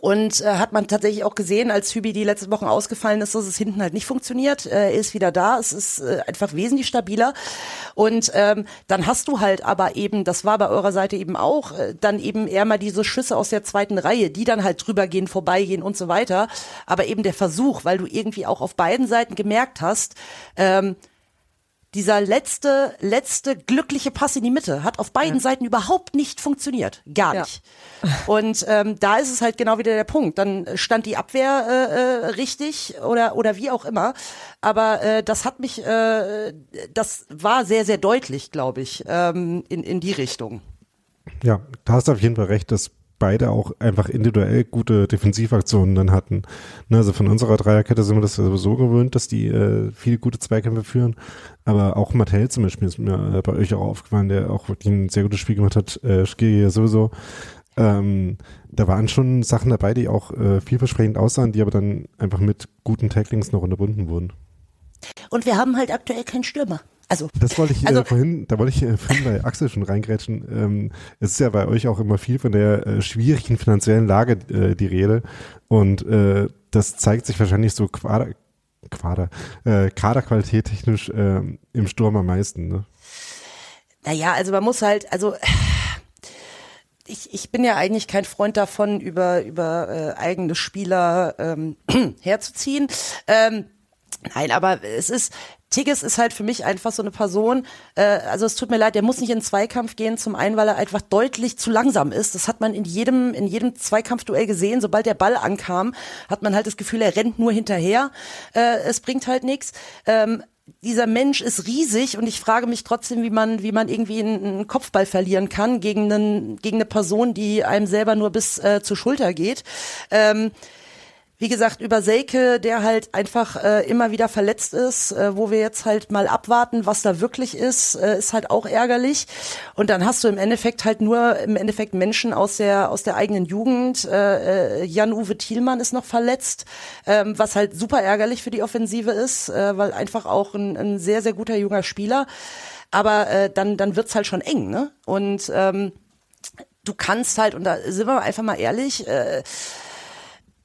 und äh, hat man tatsächlich auch gesehen, als Hübi die letzten Wochen ausgefallen ist, dass es hinten halt nicht funktioniert. Äh, ist wieder da, es ist äh, einfach wesentlich stabiler. Und ähm, dann hast du halt aber eben, das war bei eurer Seite eben auch, äh, dann eben eher mal diese Schüsse aus der zweiten Reihe, die dann halt drüber gehen, vorbeigehen und so weiter. Aber eben der Versuch, weil du irgendwie auch auf beiden Seiten gemerkt hast, ähm, dieser letzte, letzte glückliche Pass in die Mitte hat auf beiden ja. Seiten überhaupt nicht funktioniert. Gar nicht. Ja. Und ähm, da ist es halt genau wieder der Punkt. Dann stand die Abwehr äh, äh, richtig oder, oder wie auch immer. Aber äh, das hat mich, äh, das war sehr, sehr deutlich, glaube ich, ähm, in, in die Richtung. Ja, da hast du auf jeden Fall recht, dass beide auch einfach individuell gute Defensivaktionen dann hatten. Ne, also von unserer Dreierkette sind wir das sowieso gewöhnt, dass die äh, viele gute Zweikämpfe führen. Aber auch Mattel zum Beispiel ist mir äh, bei euch auch aufgefallen, der auch wirklich ein sehr gutes Spiel gemacht hat. Äh, Skiri sowieso. Ähm, da waren schon Sachen dabei, die auch äh, vielversprechend aussahen, die aber dann einfach mit guten Tacklings noch unterbunden wurden. Und wir haben halt aktuell keinen Stürmer. Also, das wollte ich also, äh, vorhin, da wollte ich äh, vorhin bei Axel schon reingrätschen. Ähm, es ist ja bei euch auch immer viel von der äh, schwierigen finanziellen Lage äh, die Rede. Und äh, das zeigt sich wahrscheinlich so Quader, Quader, äh, Kaderqualität technisch äh, im Sturm am meisten. Ne? Naja, also man muss halt, also ich, ich bin ja eigentlich kein Freund davon, über, über äh, eigene Spieler ähm, herzuziehen. Ähm, Nein, aber es ist, Tigges ist halt für mich einfach so eine Person, äh, also es tut mir leid, der muss nicht in den Zweikampf gehen, zum einen, weil er einfach deutlich zu langsam ist. Das hat man in jedem, in jedem Zweikampfduell gesehen. Sobald der Ball ankam, hat man halt das Gefühl, er rennt nur hinterher. Äh, es bringt halt nichts. Ähm, dieser Mensch ist riesig und ich frage mich trotzdem, wie man, wie man irgendwie einen Kopfball verlieren kann gegen, einen, gegen eine Person, die einem selber nur bis äh, zur Schulter geht. Ähm, wie gesagt, über Seike, der halt einfach äh, immer wieder verletzt ist, äh, wo wir jetzt halt mal abwarten, was da wirklich ist, äh, ist halt auch ärgerlich. Und dann hast du im Endeffekt halt nur im Endeffekt Menschen aus der aus der eigenen Jugend. Äh, äh, Jan-Uwe Thielmann ist noch verletzt, ähm, was halt super ärgerlich für die Offensive ist, äh, weil einfach auch ein, ein sehr sehr guter junger Spieler. Aber äh, dann dann wird's halt schon eng, ne? Und ähm, du kannst halt und da sind wir einfach mal ehrlich. Äh,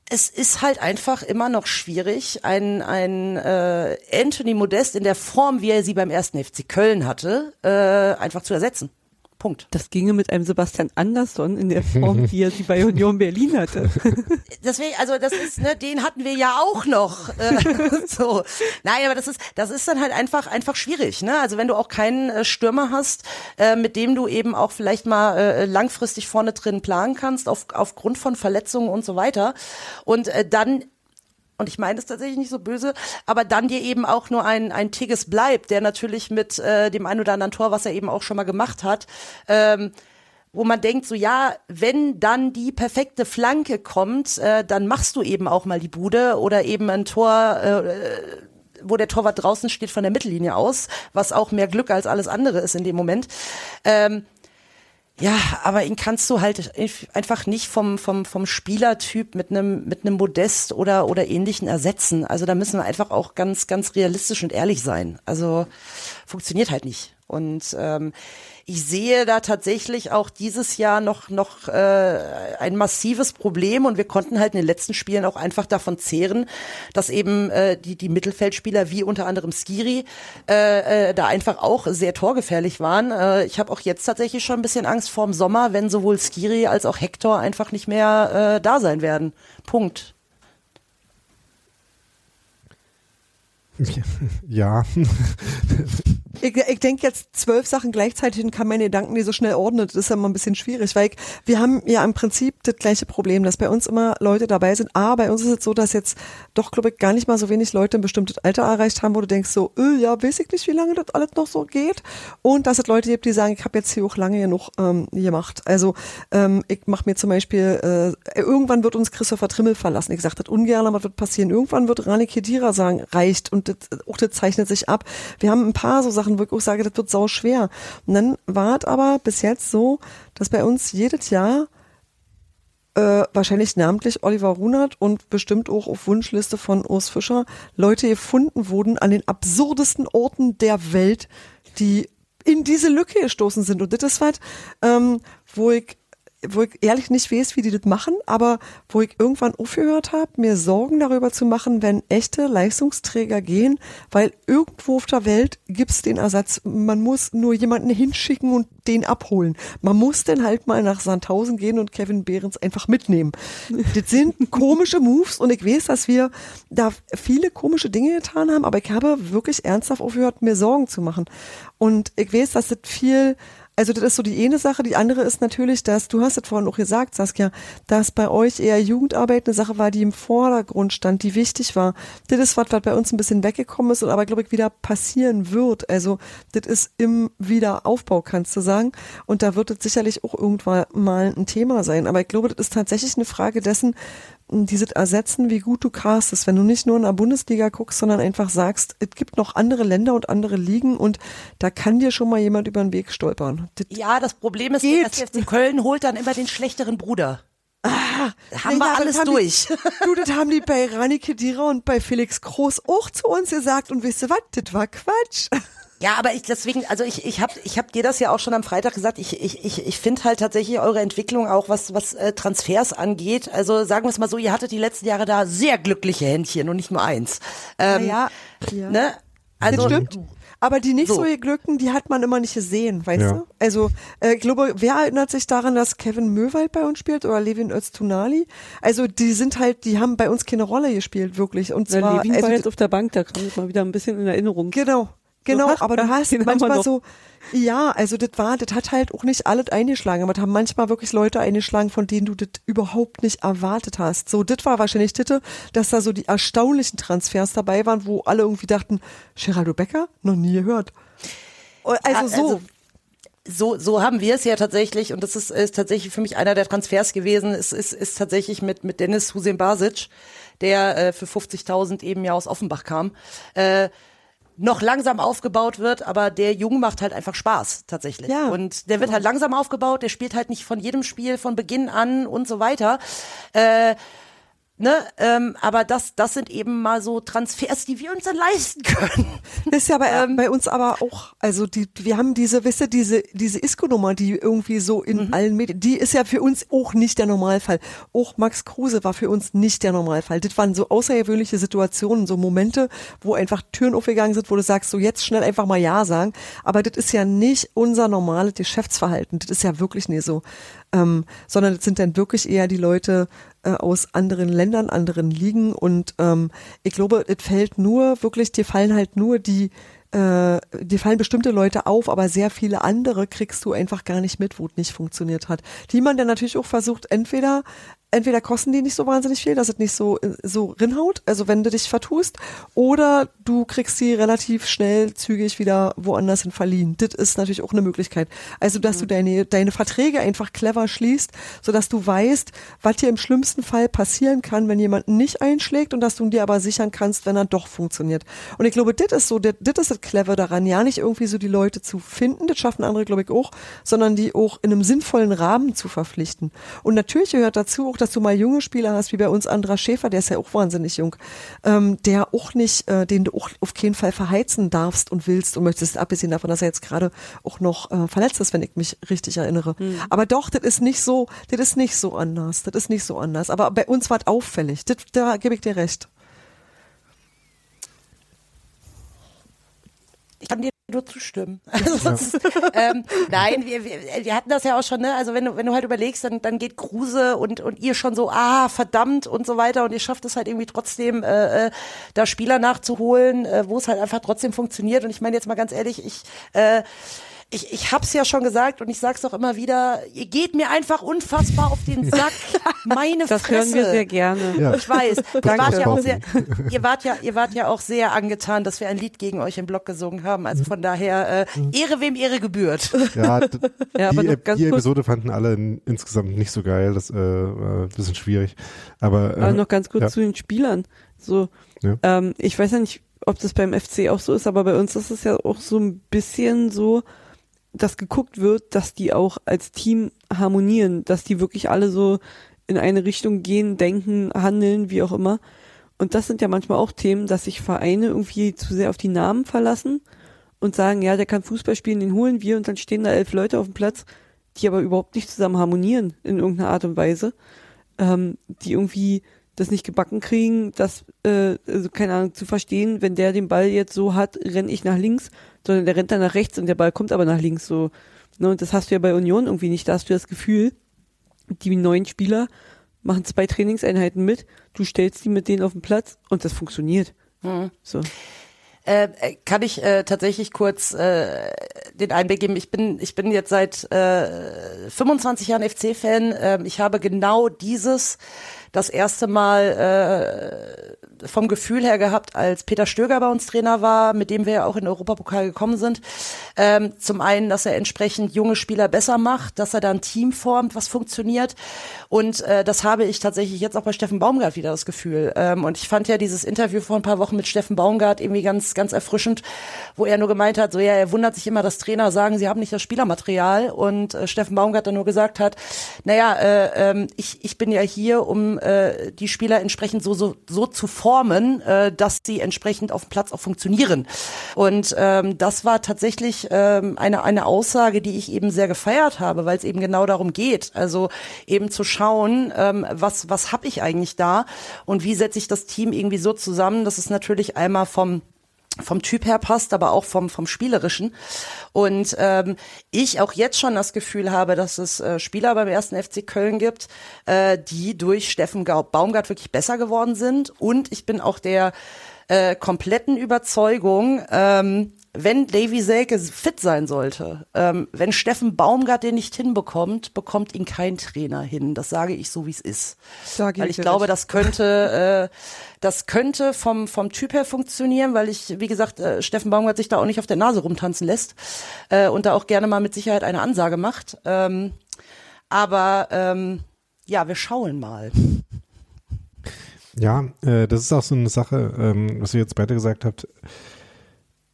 es ist halt einfach immer noch schwierig, ein, ein äh, Anthony Modest in der Form, wie er sie beim ersten FC Köln hatte, äh, einfach zu ersetzen. Punkt. Das ginge mit einem Sebastian Andersson in der Form, wie er sie bei Union Berlin hatte. Deswegen, also das ist, ne, den hatten wir ja auch noch. Äh, so. Nein, aber das ist, das ist dann halt einfach, einfach schwierig, ne? Also wenn du auch keinen äh, Stürmer hast, äh, mit dem du eben auch vielleicht mal äh, langfristig vorne drin planen kannst, auf, aufgrund von Verletzungen und so weiter. Und äh, dann und ich meine es tatsächlich nicht so böse, aber dann dir eben auch nur ein, ein Tigges bleibt, der natürlich mit äh, dem ein oder anderen Tor, was er eben auch schon mal gemacht hat, ähm, wo man denkt, so ja, wenn dann die perfekte Flanke kommt, äh, dann machst du eben auch mal die Bude oder eben ein Tor, äh, wo der Torwart draußen steht von der Mittellinie aus, was auch mehr Glück als alles andere ist in dem Moment. Ähm, ja, aber ihn kannst du halt einfach nicht vom, vom, vom Spielertyp mit einem, mit einem Modest oder, oder ähnlichen ersetzen. Also da müssen wir einfach auch ganz, ganz realistisch und ehrlich sein. Also funktioniert halt nicht. Und ähm, ich sehe da tatsächlich auch dieses Jahr noch, noch äh, ein massives Problem und wir konnten halt in den letzten Spielen auch einfach davon zehren, dass eben äh, die, die Mittelfeldspieler wie unter anderem Skiri äh, äh, da einfach auch sehr torgefährlich waren. Äh, ich habe auch jetzt tatsächlich schon ein bisschen Angst vorm Sommer, wenn sowohl Skiri als auch Hector einfach nicht mehr äh, da sein werden. Punkt. Ja. Ich, ich denke jetzt zwölf Sachen gleichzeitig und kann meine Gedanken nicht so schnell ordnen. Das ist ja immer ein bisschen schwierig, weil ich, wir haben ja im Prinzip das gleiche Problem, dass bei uns immer Leute dabei sind. A, bei uns ist es so, dass jetzt doch, glaube ich, gar nicht mal so wenig Leute ein bestimmtes Alter erreicht haben, wo du denkst so, öh, ja, weiß ich nicht, wie lange das alles noch so geht. Und dass es Leute gibt, die sagen, ich habe jetzt hier auch lange genug ähm, gemacht. Also ähm, ich mache mir zum Beispiel, äh, irgendwann wird uns Christopher Trimmel verlassen. Ich sage das ungern, aber wird passieren. Irgendwann wird Rani Kedira sagen, reicht. Und das, auch das zeichnet sich ab. Wir haben ein paar so Sachen Sachen, wo ich auch sage, das wird sau schwer. Und dann war es aber bis jetzt so, dass bei uns jedes Jahr äh, wahrscheinlich namentlich Oliver Runert und bestimmt auch auf Wunschliste von Urs Fischer Leute gefunden wurden an den absurdesten Orten der Welt, die in diese Lücke gestoßen sind. Und das ist was, ähm, wo ich wo ich ehrlich nicht weiß, wie die das machen, aber wo ich irgendwann aufgehört habe, mir Sorgen darüber zu machen, wenn echte Leistungsträger gehen, weil irgendwo auf der Welt gibt's den Ersatz. Man muss nur jemanden hinschicken und den abholen. Man muss dann halt mal nach Sandhausen gehen und Kevin Behrens einfach mitnehmen. Das sind komische Moves und ich weiß, dass wir da viele komische Dinge getan haben, aber ich habe wirklich ernsthaft aufgehört, mir Sorgen zu machen. Und ich weiß, dass das viel also das ist so die eine Sache. Die andere ist natürlich, dass, du hast es vorhin auch gesagt, Saskia, dass bei euch eher Jugendarbeit eine Sache war, die im Vordergrund stand, die wichtig war. Das ist was, was bei uns ein bisschen weggekommen ist und aber, glaube ich, wieder passieren wird. Also das ist im Wiederaufbau, kannst du sagen. Und da wird es sicherlich auch irgendwann mal ein Thema sein. Aber ich glaube, das ist tatsächlich eine Frage dessen, dieses Ersetzen, wie gut du castest, wenn du nicht nur in der Bundesliga guckst, sondern einfach sagst, es gibt noch andere Länder und andere Ligen und da kann dir schon mal jemand über den Weg stolpern. Das ja, das Problem ist, geht. dass FC Köln holt dann immer den schlechteren Bruder. Ah, haben wir alles haben durch. Die, du, das haben die bei Rani Kedira und bei Felix Groß auch zu uns gesagt und wisst ihr was, das war Quatsch. Ja, aber ich deswegen, also ich, ich habe ich hab dir das ja auch schon am Freitag gesagt, ich, ich, ich, ich finde halt tatsächlich eure Entwicklung auch, was, was äh, Transfers angeht. Also sagen wir es mal so, ihr hattet die letzten Jahre da sehr glückliche Händchen und nicht nur eins. Ähm, ja, ja. Ne? Also, das stimmt. Aber die nicht so, so geglückten, die hat man immer nicht gesehen, weißt ja. du? Also, äh, ich glaube, wer erinnert sich daran, dass Kevin Möwald bei uns spielt oder Levin Öztunali? Also, die sind halt, die haben bei uns keine Rolle gespielt, wirklich. Und zwar, ja, Levin also, war jetzt auf der Bank, da kam ich mal wieder ein bisschen in Erinnerung. Genau, Genau, aber du hast manchmal so, ja, also das war, das hat halt auch nicht alles eingeschlagen, aber da haben manchmal wirklich Leute eingeschlagen, von denen du das überhaupt nicht erwartet hast. So, das war wahrscheinlich Titte, dass da so die erstaunlichen Transfers dabei waren, wo alle irgendwie dachten, Geraldo Becker? Noch nie gehört. Also so. Also so, so haben wir es ja tatsächlich, und das ist, ist tatsächlich für mich einer der Transfers gewesen, es ist, ist tatsächlich mit, mit Dennis Hussein Basic, der äh, für 50.000 eben ja aus Offenbach kam. Äh, noch langsam aufgebaut wird, aber der Jung macht halt einfach Spaß tatsächlich. Ja. Und der wird halt langsam aufgebaut, der spielt halt nicht von jedem Spiel von Beginn an und so weiter. Äh, Ne, ähm, aber das, das sind eben mal so Transfers, die wir uns dann leisten können. Das ist ja bei, ähm, bei uns aber auch, also die, wir haben diese, wisst ihr, diese, diese Isco-Nummer, die irgendwie so in mhm. allen Medien, die ist ja für uns auch nicht der Normalfall. Auch Max Kruse war für uns nicht der Normalfall. Das waren so außergewöhnliche Situationen, so Momente, wo einfach Türen aufgegangen sind, wo du sagst, so jetzt schnell einfach mal Ja sagen. Aber das ist ja nicht unser normales Geschäftsverhalten. Das ist ja wirklich nicht so. Ähm, sondern das sind dann wirklich eher die Leute, äh, aus anderen Ländern, anderen Ligen und ähm, ich glaube, es fällt nur wirklich, dir fallen halt nur die äh, dir fallen bestimmte Leute auf, aber sehr viele andere kriegst du einfach gar nicht mit, wo es nicht funktioniert hat. Die man dann natürlich auch versucht, entweder entweder kosten die nicht so wahnsinnig viel, dass es nicht so, so rinhaut, also wenn du dich vertust, oder du kriegst sie relativ schnell, zügig wieder woanders hin verliehen. Das ist natürlich auch eine Möglichkeit. Also, dass mhm. du deine, deine Verträge einfach clever schließt, sodass du weißt, was dir im schlimmsten Fall passieren kann, wenn jemand nicht einschlägt und dass du dir aber sichern kannst, wenn er doch funktioniert. Und ich glaube, das ist so, das ist das clever daran, ja nicht irgendwie so die Leute zu finden, das schaffen andere, glaube ich, auch, sondern die auch in einem sinnvollen Rahmen zu verpflichten. Und natürlich gehört dazu auch, dass du mal junge Spieler hast, wie bei uns Andra Schäfer, der ist ja auch wahnsinnig jung, ähm, der auch nicht, äh, den du auch auf keinen Fall verheizen darfst und willst und möchtest, abgesehen davon, dass er jetzt gerade auch noch äh, verletzt ist, wenn ich mich richtig erinnere. Mhm. Aber doch, das ist nicht so, das ist nicht so anders, das ist nicht so anders. Aber bei uns war es auffällig, das, da gebe ich dir recht. Ich kann dir nur zustimmen. Also, ist, ähm, nein, wir, wir, wir hatten das ja auch schon, ne? Also wenn du, wenn du halt überlegst, dann, dann geht Kruse und, und ihr schon so, ah, verdammt und so weiter und ihr schafft es halt irgendwie trotzdem, äh, äh, da Spieler nachzuholen, äh, wo es halt einfach trotzdem funktioniert. Und ich meine jetzt mal ganz ehrlich, ich äh, ich, ich hab's ja schon gesagt und ich sag's auch immer wieder, ihr geht mir einfach unfassbar auf den Sack. Meine das Fresse. Das hören wir sehr gerne. Ja. Ich weiß. Ihr wart, ja auch sehr, ihr, wart ja, ihr wart ja auch sehr angetan, dass wir ein Lied gegen euch im Blog gesungen haben. Also von daher, äh, Ehre wem Ehre gebührt. Ja, ja die, die Episode fanden alle insgesamt nicht so geil. Das äh, war ein bisschen schwierig. Aber, äh, aber noch ganz kurz ja. zu den Spielern. So, ja. ähm, ich weiß ja nicht, ob das beim FC auch so ist, aber bei uns ist es ja auch so ein bisschen so, dass geguckt wird, dass die auch als Team harmonieren, dass die wirklich alle so in eine Richtung gehen, denken, handeln, wie auch immer. Und das sind ja manchmal auch Themen, dass sich Vereine irgendwie zu sehr auf die Namen verlassen und sagen, ja, der kann Fußball spielen, den holen wir und dann stehen da elf Leute auf dem Platz, die aber überhaupt nicht zusammen harmonieren in irgendeiner Art und Weise, ähm, die irgendwie das nicht gebacken kriegen, das, äh, also keine Ahnung, zu verstehen, wenn der den Ball jetzt so hat, renne ich nach links, sondern der rennt dann nach rechts und der Ball kommt aber nach links so. Ne, und das hast du ja bei Union irgendwie nicht. Da hast du das Gefühl, die neuen Spieler machen zwei Trainingseinheiten mit, du stellst die mit denen auf den Platz und das funktioniert. Mhm. So. Äh, kann ich äh, tatsächlich kurz äh, den Einblick geben. Ich bin, ich bin jetzt seit äh, 25 Jahren FC-Fan. Äh, ich habe genau dieses das erste Mal äh, vom Gefühl her gehabt, als Peter Stöger bei uns Trainer war, mit dem wir ja auch in den Europapokal gekommen sind. Ähm, zum einen, dass er entsprechend junge Spieler besser macht, dass er da ein Team formt, was funktioniert. Und äh, das habe ich tatsächlich jetzt auch bei Steffen Baumgart wieder das Gefühl. Ähm, und ich fand ja dieses Interview vor ein paar Wochen mit Steffen Baumgart irgendwie ganz, ganz erfrischend, wo er nur gemeint hat, so ja, er wundert sich immer, dass Trainer sagen, sie haben nicht das Spielermaterial. Und äh, Steffen Baumgart dann nur gesagt hat, naja, äh, äh, ich, ich bin ja hier, um äh, die Spieler entsprechend so, so, so zu formen formen, äh, dass sie entsprechend auf dem Platz auch funktionieren. Und ähm, das war tatsächlich ähm, eine, eine Aussage, die ich eben sehr gefeiert habe, weil es eben genau darum geht. Also eben zu schauen, ähm, was, was habe ich eigentlich da und wie setze ich das Team irgendwie so zusammen, dass es natürlich einmal vom vom Typ her passt, aber auch vom, vom Spielerischen. Und ähm, ich auch jetzt schon das Gefühl habe, dass es äh, Spieler beim ersten FC Köln gibt, äh, die durch Steffen Baumgart wirklich besser geworden sind. Und ich bin auch der äh, kompletten Überzeugung, ähm, wenn Davy Selke fit sein sollte, ähm, wenn Steffen Baumgart den nicht hinbekommt, bekommt ihn kein Trainer hin. Das sage ich so, wie es ist. Sag weil ich glaube, recht. das könnte, äh, das könnte vom, vom Typ her funktionieren, weil ich, wie gesagt, äh, Steffen Baumgart sich da auch nicht auf der Nase rumtanzen lässt äh, und da auch gerne mal mit Sicherheit eine Ansage macht. Ähm, aber ähm, ja, wir schauen mal. Ja, äh, das ist auch so eine Sache, ähm, was ihr jetzt beide gesagt habt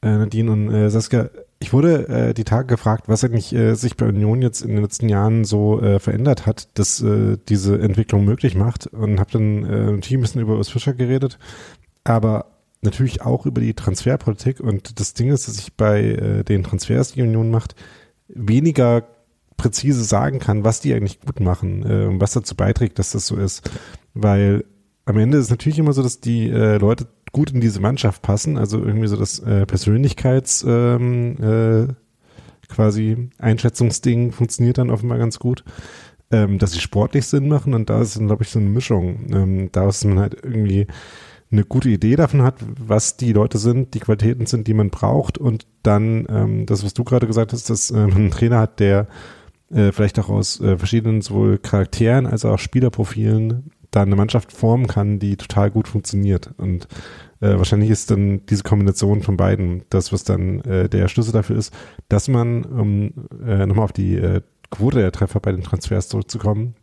äh, Nadine und äh, Saskia. Ich wurde äh, die Tage gefragt, was eigentlich äh, sich bei Union jetzt in den letzten Jahren so äh, verändert hat, dass äh, diese Entwicklung möglich macht und habe dann äh, natürlich ein bisschen über Urs Fischer geredet, aber natürlich auch über die Transferpolitik und das Ding ist, dass ich bei äh, den Transfers, die Union macht, weniger präzise sagen kann, was die eigentlich gut machen äh, und was dazu beiträgt, dass das so ist, weil am Ende ist natürlich immer so, dass die äh, Leute gut in diese Mannschaft passen. Also irgendwie so das äh, Persönlichkeits ähm, äh, quasi Einschätzungsding funktioniert dann offenbar ganz gut. Ähm, dass sie sportlich Sinn machen und da ist dann, glaube ich, so eine Mischung. Ähm, da ist man halt irgendwie eine gute Idee davon hat, was die Leute sind, die Qualitäten sind, die man braucht und dann ähm, das, was du gerade gesagt hast, dass äh, man einen Trainer hat, der äh, vielleicht auch aus äh, verschiedenen sowohl Charakteren als auch Spielerprofilen da eine Mannschaft formen kann, die total gut funktioniert. Und äh, wahrscheinlich ist dann diese Kombination von beiden das, was dann äh, der Schlüssel dafür ist, dass man, um äh, nochmal auf die äh, Quote der Treffer bei den Transfers zurückzukommen,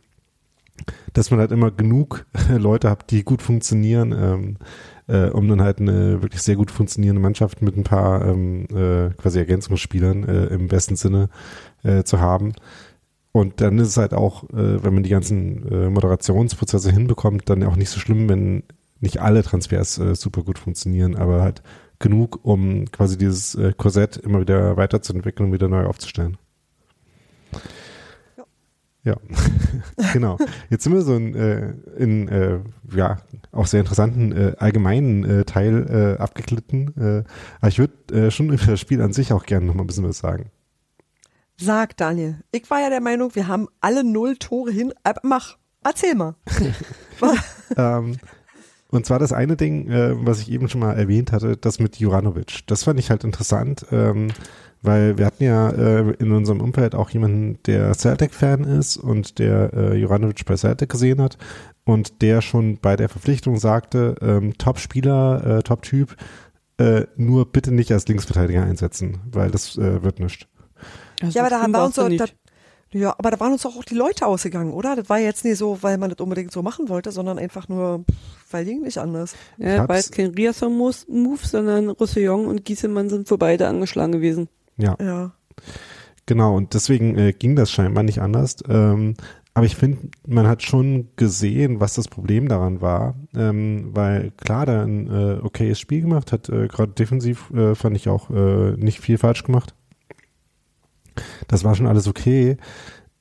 dass man halt immer genug Leute hat, die gut funktionieren, ähm, äh, um dann halt eine wirklich sehr gut funktionierende Mannschaft mit ein paar ähm, äh, quasi Ergänzungsspielern äh, im besten Sinne äh, zu haben. Und dann ist es halt auch, äh, wenn man die ganzen äh, Moderationsprozesse hinbekommt, dann auch nicht so schlimm, wenn nicht alle Transfers äh, super gut funktionieren, aber halt genug, um quasi dieses äh, Korsett immer wieder weiterzuentwickeln und wieder neu aufzustellen. Ja, genau. Jetzt sind wir so in, äh, in äh, ja, auch sehr interessanten äh, allgemeinen äh, Teil äh, abgeglitten. Äh, aber ich würde äh, schon über das Spiel an sich auch gerne noch mal ein bisschen was sagen. Sag, Daniel. Ich war ja der Meinung, wir haben alle null Tore hin. Mach, erzähl mal. ähm, und zwar das eine Ding, äh, was ich eben schon mal erwähnt hatte, das mit Juranovic. Das fand ich halt interessant, ähm, weil wir hatten ja äh, in unserem Umfeld auch jemanden, der Celtic-Fan ist und der äh, Juranovic bei Celtic gesehen hat und der schon bei der Verpflichtung sagte, ähm, Top-Spieler, äh, Top-Typ, äh, nur bitte nicht als Linksverteidiger einsetzen, weil das äh, wird nichts. Also ja, aber da haben wir uns so, da, ja, aber da waren uns doch auch die Leute ausgegangen, oder? Das war jetzt nicht so, weil man das unbedingt so machen wollte, sondern einfach nur, weil ging nicht anders. Ja, war jetzt kein Riasson-Move, sondern Roussillon und Giesemann sind für beide angeschlagen gewesen. Ja. ja. Genau, und deswegen äh, ging das scheinbar nicht anders. Ähm, aber ich finde, man hat schon gesehen, was das Problem daran war, ähm, weil klar, der ein äh, okayes Spiel gemacht hat, äh, gerade defensiv äh, fand ich auch äh, nicht viel falsch gemacht. Das war schon alles okay.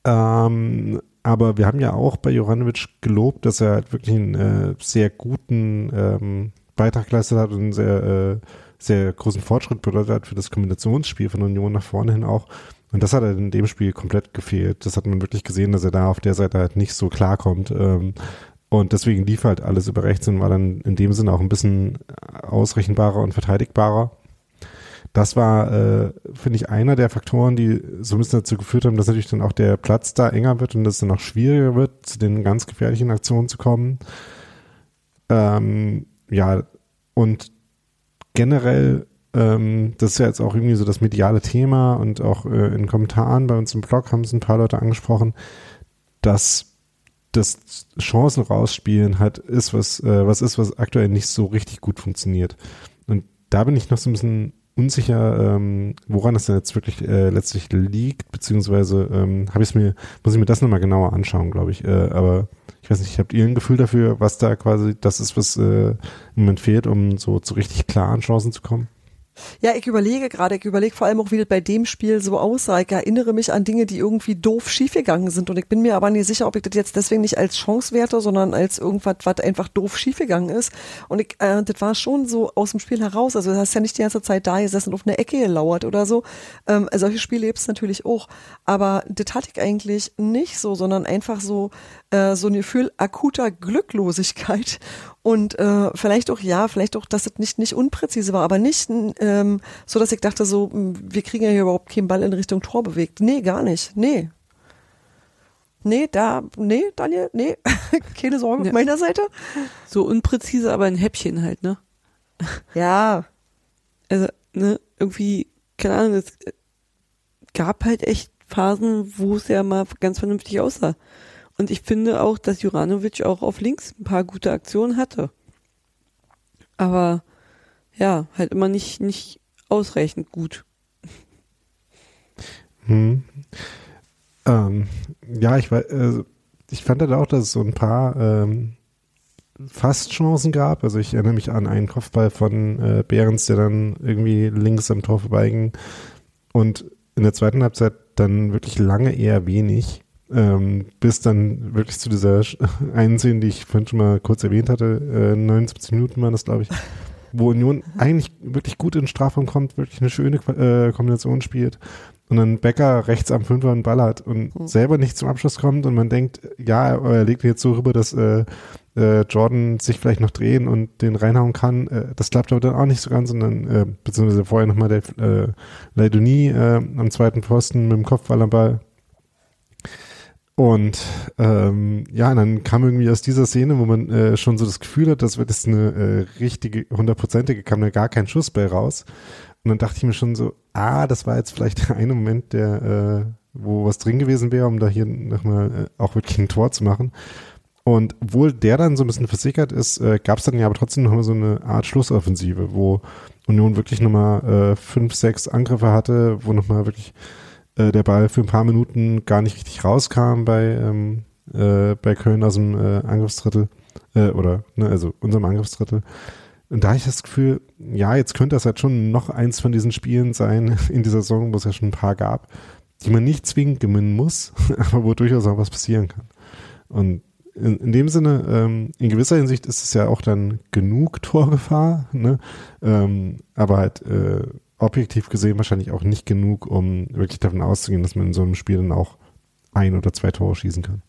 Ähm, aber wir haben ja auch bei Joranovic gelobt, dass er halt wirklich einen äh, sehr guten ähm, Beitrag geleistet hat und einen sehr, äh, sehr großen Fortschritt bedeutet hat für das Kombinationsspiel von Union nach vorne hin auch. Und das hat halt in dem Spiel komplett gefehlt. Das hat man wirklich gesehen, dass er da auf der Seite halt nicht so klarkommt. Ähm, und deswegen lief halt alles über rechts und war dann in dem Sinne auch ein bisschen ausrechenbarer und verteidigbarer das war, äh, finde ich, einer der Faktoren, die so ein bisschen dazu geführt haben, dass natürlich dann auch der Platz da enger wird und es dann auch schwieriger wird, zu den ganz gefährlichen Aktionen zu kommen. Ähm, ja, und generell, ähm, das ist ja jetzt auch irgendwie so das mediale Thema und auch äh, in Kommentaren bei uns im Blog haben es ein paar Leute angesprochen, dass das Chancen rausspielen hat, ist was, äh, was ist, was aktuell nicht so richtig gut funktioniert. Und da bin ich noch so ein bisschen unsicher, ähm, woran das denn jetzt wirklich äh, letztlich liegt, beziehungsweise ähm, habe ich mir, muss ich mir das nochmal genauer anschauen, glaube ich. Äh, aber ich weiß nicht, habt ihr ein Gefühl dafür, was da quasi das ist, was äh, im Moment fehlt, um so zu richtig klaren Chancen zu kommen? Ja, ich überlege gerade, ich überlege vor allem auch, wie das bei dem Spiel so aussah. Ich erinnere mich an Dinge, die irgendwie doof schiefgegangen sind und ich bin mir aber nicht sicher, ob ich das jetzt deswegen nicht als Chance werte, sondern als irgendwas, was einfach doof schiefgegangen ist. Und ich, äh, das war schon so aus dem Spiel heraus. Also du hast ja nicht die ganze Zeit da gesessen und auf eine Ecke gelauert oder so. Ähm, solche Spiele es natürlich auch. Aber das hatte ich eigentlich nicht so, sondern einfach so, äh, so ein Gefühl akuter Glücklosigkeit und äh, vielleicht auch, ja, vielleicht auch, dass es nicht, nicht unpräzise war, aber nicht ähm, so, dass ich dachte, so, wir kriegen ja hier überhaupt keinen Ball in Richtung Tor bewegt. Nee, gar nicht. Nee. Nee, da, nee, Daniel, nee, keine Sorge ja. auf meiner Seite. So unpräzise, aber ein Häppchen halt, ne? Ja. Also, ne, irgendwie, keine Ahnung, es gab halt echt Phasen, wo es ja mal ganz vernünftig aussah. Und ich finde auch, dass Juranovic auch auf links ein paar gute Aktionen hatte. Aber ja, halt immer nicht, nicht ausreichend gut. Hm. Ähm, ja, ich, äh, ich fand halt auch, dass es so ein paar ähm, Fastchancen gab. Also ich erinnere mich an einen Kopfball von äh, Behrens, der dann irgendwie links am Tor vorbeiging. Und in der zweiten Halbzeit dann wirklich lange eher wenig. Ähm, bis dann wirklich zu dieser einen Szene, die ich vorhin schon mal kurz erwähnt hatte, äh, 79 Minuten waren das, glaube ich, wo Union eigentlich wirklich gut in Strafraum kommt, wirklich eine schöne äh, Kombination spielt und dann Becker rechts am Fünfer einen Ball hat und mhm. selber nicht zum Abschluss kommt und man denkt, ja, er legt jetzt so rüber, dass äh, äh, Jordan sich vielleicht noch drehen und den reinhauen kann. Äh, das klappt aber dann auch nicht so ganz, sondern äh, beziehungsweise vorher nochmal der äh, Leidonie äh, am zweiten Posten mit dem Kopfball am Ball Und ähm, ja, dann kam irgendwie aus dieser Szene, wo man äh, schon so das Gefühl hat, das wird jetzt eine äh, richtige, hundertprozentige, kam da gar kein Schuss bei raus. Und dann dachte ich mir schon so, ah, das war jetzt vielleicht der eine Moment, der, äh, wo was drin gewesen wäre, um da hier nochmal äh, auch wirklich ein Tor zu machen. Und obwohl der dann so ein bisschen versickert ist, äh, gab es dann ja aber trotzdem nochmal so eine Art Schlussoffensive, wo Union wirklich nochmal äh, fünf, sechs Angriffe hatte, wo nochmal wirklich äh, der Ball für ein paar Minuten gar nicht richtig rauskam bei, ähm, äh, bei Köln aus dem äh, Angriffsdrittel äh, oder ne, also unserem Angriffsdrittel. Und da habe ich das Gefühl, ja, jetzt könnte das halt schon noch eins von diesen Spielen sein in dieser Saison, wo es ja schon ein paar gab, die man nicht zwingend gewinnen muss, aber wo durchaus auch was passieren kann. Und in, in dem Sinne, ähm, in gewisser Hinsicht ist es ja auch dann genug Torgefahr, ne? ähm, aber halt äh, objektiv gesehen wahrscheinlich auch nicht genug, um wirklich davon auszugehen, dass man in so einem Spiel dann auch ein oder zwei Tore schießen kann.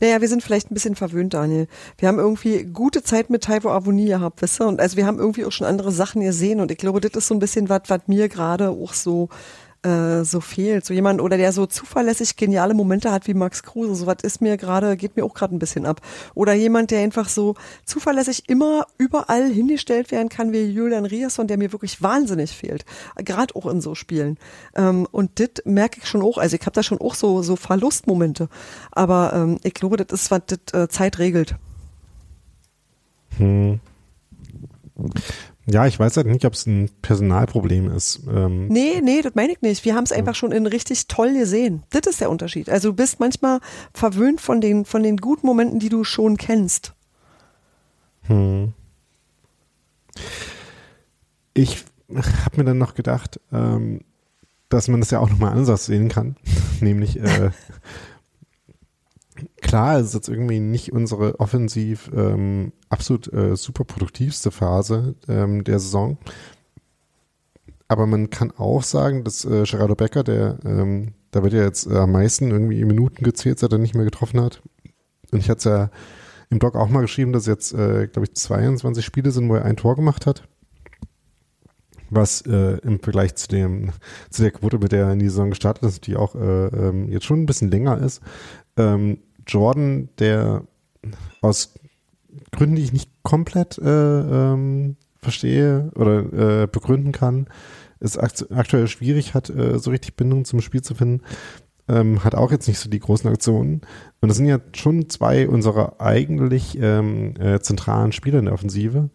Naja, wir sind vielleicht ein bisschen verwöhnt, Daniel. Wir haben irgendwie gute Zeit mit Taiwo Avoni gehabt, wisst ihr? Und also wir haben irgendwie auch schon andere Sachen gesehen und ich glaube, das ist so ein bisschen was, was mir gerade auch so äh, so fehlt. So jemand oder der so zuverlässig geniale Momente hat wie Max Kruse. So was ist mir gerade, geht mir auch gerade ein bisschen ab. Oder jemand, der einfach so zuverlässig immer überall hingestellt werden kann wie Julian Rierson, der mir wirklich wahnsinnig fehlt. Gerade auch in so Spielen. Ähm, und das merke ich schon auch. Also ich habe da schon auch so, so Verlustmomente. Aber ähm, ich glaube, das ist, was das äh, Zeit regelt. Hm. Ja, ich weiß halt nicht, ob es ein Personalproblem ist. Ähm nee, nee, das meine ich nicht. Wir haben es einfach schon in richtig toll gesehen. Das ist der Unterschied. Also du bist manchmal verwöhnt von den, von den guten Momenten, die du schon kennst. Hm. Ich habe mir dann noch gedacht, ähm, dass man das ja auch nochmal anders sehen kann. Nämlich, äh, klar, es ist jetzt irgendwie nicht unsere offensiv ähm, absolut äh, super produktivste Phase ähm, der Saison. Aber man kann auch sagen, dass äh, Gerardo Becker, der, ähm, da wird ja jetzt am meisten irgendwie Minuten gezählt, seit er nicht mehr getroffen hat. Und ich hatte es ja im Blog auch mal geschrieben, dass jetzt, äh, glaube ich, 22 Spiele sind, wo er ein Tor gemacht hat. Was äh, im Vergleich zu dem, zu der Quote, mit der er in die Saison gestartet ist, die auch äh, ähm, jetzt schon ein bisschen länger ist. Ähm, Jordan, der aus Gründen, die ich nicht komplett äh, ähm, verstehe oder äh, begründen kann, es aktuell schwierig hat, äh, so richtig Bindung zum Spiel zu finden, ähm, hat auch jetzt nicht so die großen Aktionen. Und das sind ja schon zwei unserer eigentlich ähm, äh, zentralen Spieler in der Offensive.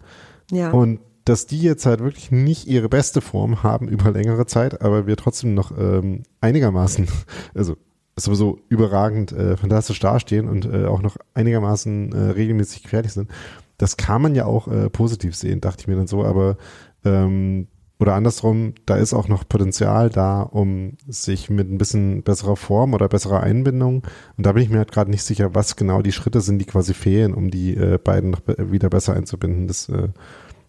Ja. Und dass die jetzt halt wirklich nicht ihre beste Form haben über längere Zeit, aber wir trotzdem noch ähm, einigermaßen, also sowieso überragend äh, fantastisch dastehen und äh, auch noch einigermaßen äh, regelmäßig gefährlich sind. Das kann man ja auch äh, positiv sehen, dachte ich mir dann so, aber ähm, oder andersrum, da ist auch noch Potenzial da, um sich mit ein bisschen besserer Form oder besserer Einbindung, und da bin ich mir halt gerade nicht sicher, was genau die Schritte sind, die quasi fehlen, um die äh, beiden noch be wieder besser einzubinden. Das äh,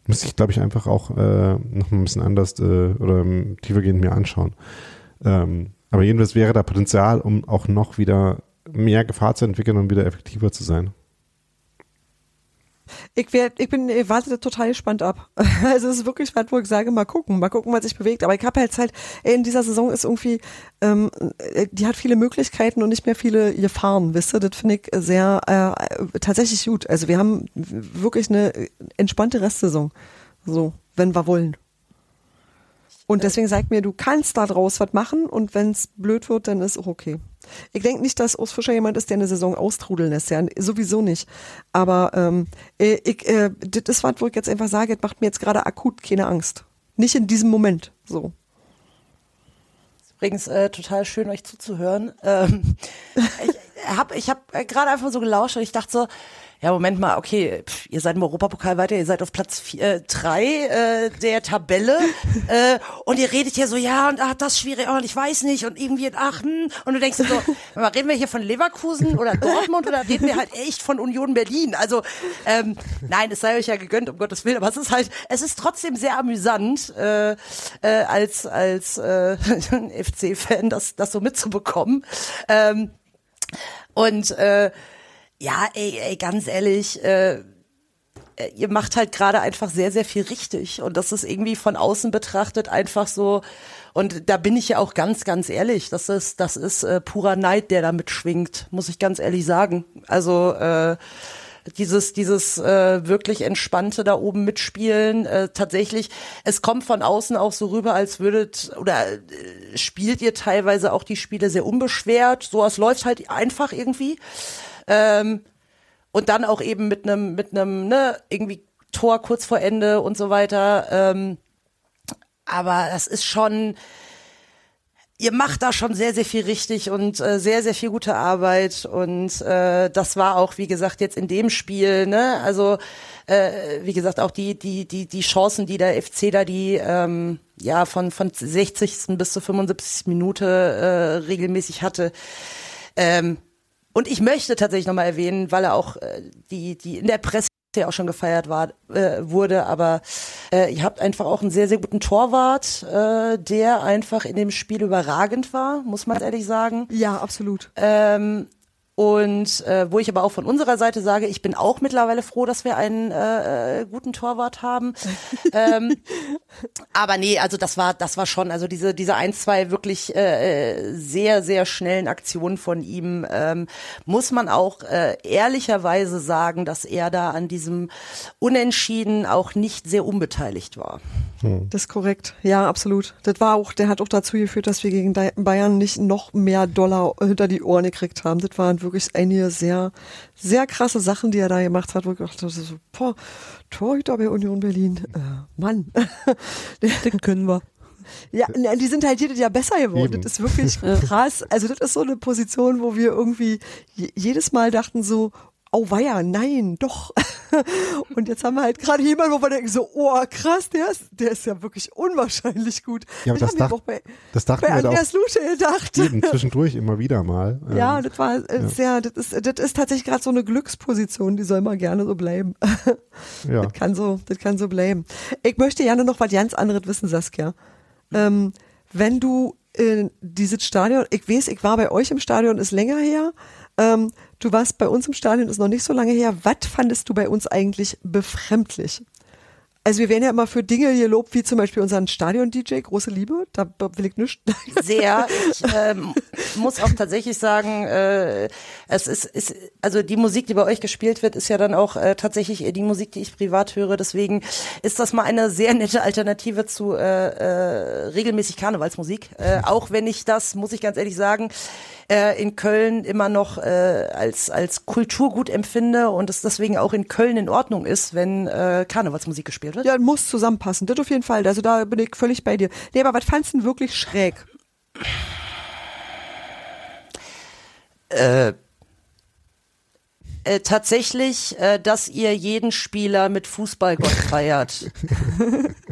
müsste ich, glaube ich, einfach auch äh, noch ein bisschen anders äh, oder tiefergehend mir anschauen. Ähm, aber jedenfalls wäre da Potenzial, um auch noch wieder mehr Gefahr zu entwickeln und wieder effektiver zu sein. Ich, werd, ich bin, ich warte total gespannt ab. Also es ist wirklich was, wo ich sage, mal gucken, mal gucken, was sich bewegt. Aber ich habe halt halt, in dieser Saison ist irgendwie, ähm, die hat viele Möglichkeiten und nicht mehr viele Gefahren, wisst ihr? Das finde ich sehr äh, tatsächlich gut. Also wir haben wirklich eine entspannte Restsaison. So, wenn wir wollen. Und deswegen sagt mir, du kannst da draus was machen und wenn es blöd wird, dann ist auch okay. Ich denke nicht, dass Urs Fischer jemand ist, der eine Saison austrudeln lässt, ja, sowieso nicht. Aber ähm, äh, ich, äh, das ist was, wo ich jetzt einfach sage, das macht mir jetzt gerade akut keine Angst. Nicht in diesem Moment, so. Übrigens äh, total schön, euch zuzuhören. Ähm, ich habe ich hab gerade einfach so gelauscht und ich dachte so, ja, Moment mal, okay, pff, ihr seid im Europapokal weiter, ihr seid auf Platz vier, äh, drei äh, der Tabelle äh, und ihr redet hier so, ja, und ach, das ist schwierig, und ich weiß nicht, und irgendwie in Aachen und du denkst so, reden wir hier von Leverkusen oder Dortmund oder reden wir halt echt von Union Berlin? Also, ähm, nein, es sei euch ja gegönnt, um Gottes Willen, aber es ist halt, es ist trotzdem sehr amüsant, äh, äh, als, als äh, FC-Fan das, das so mitzubekommen. Ähm, und äh, ja, ey, ey ganz ehrlich, äh, äh, ihr macht halt gerade einfach sehr, sehr viel richtig. Und das ist irgendwie von außen betrachtet einfach so, und da bin ich ja auch ganz, ganz ehrlich, das ist, das ist äh, purer Neid, der da mitschwingt, muss ich ganz ehrlich sagen. Also äh, dieses dieses äh, wirklich entspannte da oben mitspielen äh, tatsächlich es kommt von außen auch so rüber als würdet oder äh, spielt ihr teilweise auch die Spiele sehr unbeschwert so es läuft halt einfach irgendwie ähm, und dann auch eben mit einem mit einem ne irgendwie Tor kurz vor Ende und so weiter ähm, aber das ist schon, ihr macht da schon sehr, sehr viel richtig und äh, sehr, sehr viel gute Arbeit. Und äh, das war auch, wie gesagt, jetzt in dem Spiel, ne, also äh, wie gesagt, auch die, die, die, die Chancen, die der FC da die ähm, ja von, von 60. bis zur 75. Minute äh, regelmäßig hatte. Ähm, und ich möchte tatsächlich nochmal erwähnen, weil er auch äh, die, die in der Presse ja auch schon gefeiert war, äh, wurde, aber äh, ihr habt einfach auch einen sehr, sehr guten Torwart, äh, der einfach in dem Spiel überragend war, muss man ehrlich sagen. Ja, absolut. Ähm, und äh, wo ich aber auch von unserer Seite sage, ich bin auch mittlerweile froh, dass wir einen äh, äh guten Torwart haben. ähm, aber nee, also das war, das war schon, also diese, diese ein, zwei wirklich äh, äh, sehr, sehr schnellen Aktionen von ihm, ähm, muss man auch äh, ehrlicherweise sagen, dass er da an diesem Unentschieden auch nicht sehr unbeteiligt war. Hm. Das ist korrekt. Ja, absolut. Das war auch, der hat auch dazu geführt, dass wir gegen Bayern nicht noch mehr Dollar hinter die Ohren gekriegt haben. Das waren wirklich einige sehr, sehr krasse Sachen, die er da gemacht hat, wo ich dachte, so, boah, Torhüter bei Union Berlin, äh, Mann. Den können wir. Ja, die sind halt jedes Jahr besser geworden. Eben. Das ist wirklich krass. Also das ist so eine Position, wo wir irgendwie jedes Mal dachten so, oh weia, nein, doch. Und jetzt haben wir halt gerade jemanden, wo wir denken so, oh krass, der ist, der ist ja wirklich unwahrscheinlich gut. Ja, aber das, das, dacht, bei, das dachten bei wir Andreas Lusche gedacht. Eben, zwischendurch immer wieder mal. Ja, ähm, das war äh, ja. sehr, das ist, das ist tatsächlich gerade so eine Glücksposition, die soll mal gerne so bleiben. Ja. Das kann so, das kann so bleiben. Ich möchte gerne noch was ganz anderes wissen, Saskia. Ähm, wenn du in dieses Stadion, ich weiß, ich war bei euch im Stadion, ist länger her, ähm, du warst bei uns im Stadion, ist noch nicht so lange her. Was fandest du bei uns eigentlich befremdlich? Also wir werden ja immer für Dinge gelobt, wie zum Beispiel unseren Stadion-DJ, große Liebe, da will ich nichts. Sehr. Ich ähm, muss auch tatsächlich sagen, äh, es ist, ist, also die Musik, die bei euch gespielt wird, ist ja dann auch äh, tatsächlich die Musik, die ich privat höre. Deswegen ist das mal eine sehr nette Alternative zu äh, äh, regelmäßig Karnevalsmusik. Äh, auch wenn ich das, muss ich ganz ehrlich sagen, äh, in Köln immer noch äh, als, als Kulturgut empfinde und es deswegen auch in Köln in Ordnung ist, wenn äh, Karnevalsmusik gespielt wird. Ja, muss zusammenpassen. Das auf jeden Fall. Also da bin ich völlig bei dir. Nee, aber was fandst du denn wirklich schräg? Äh, äh, tatsächlich, äh, dass ihr jeden Spieler mit Fußballgott feiert.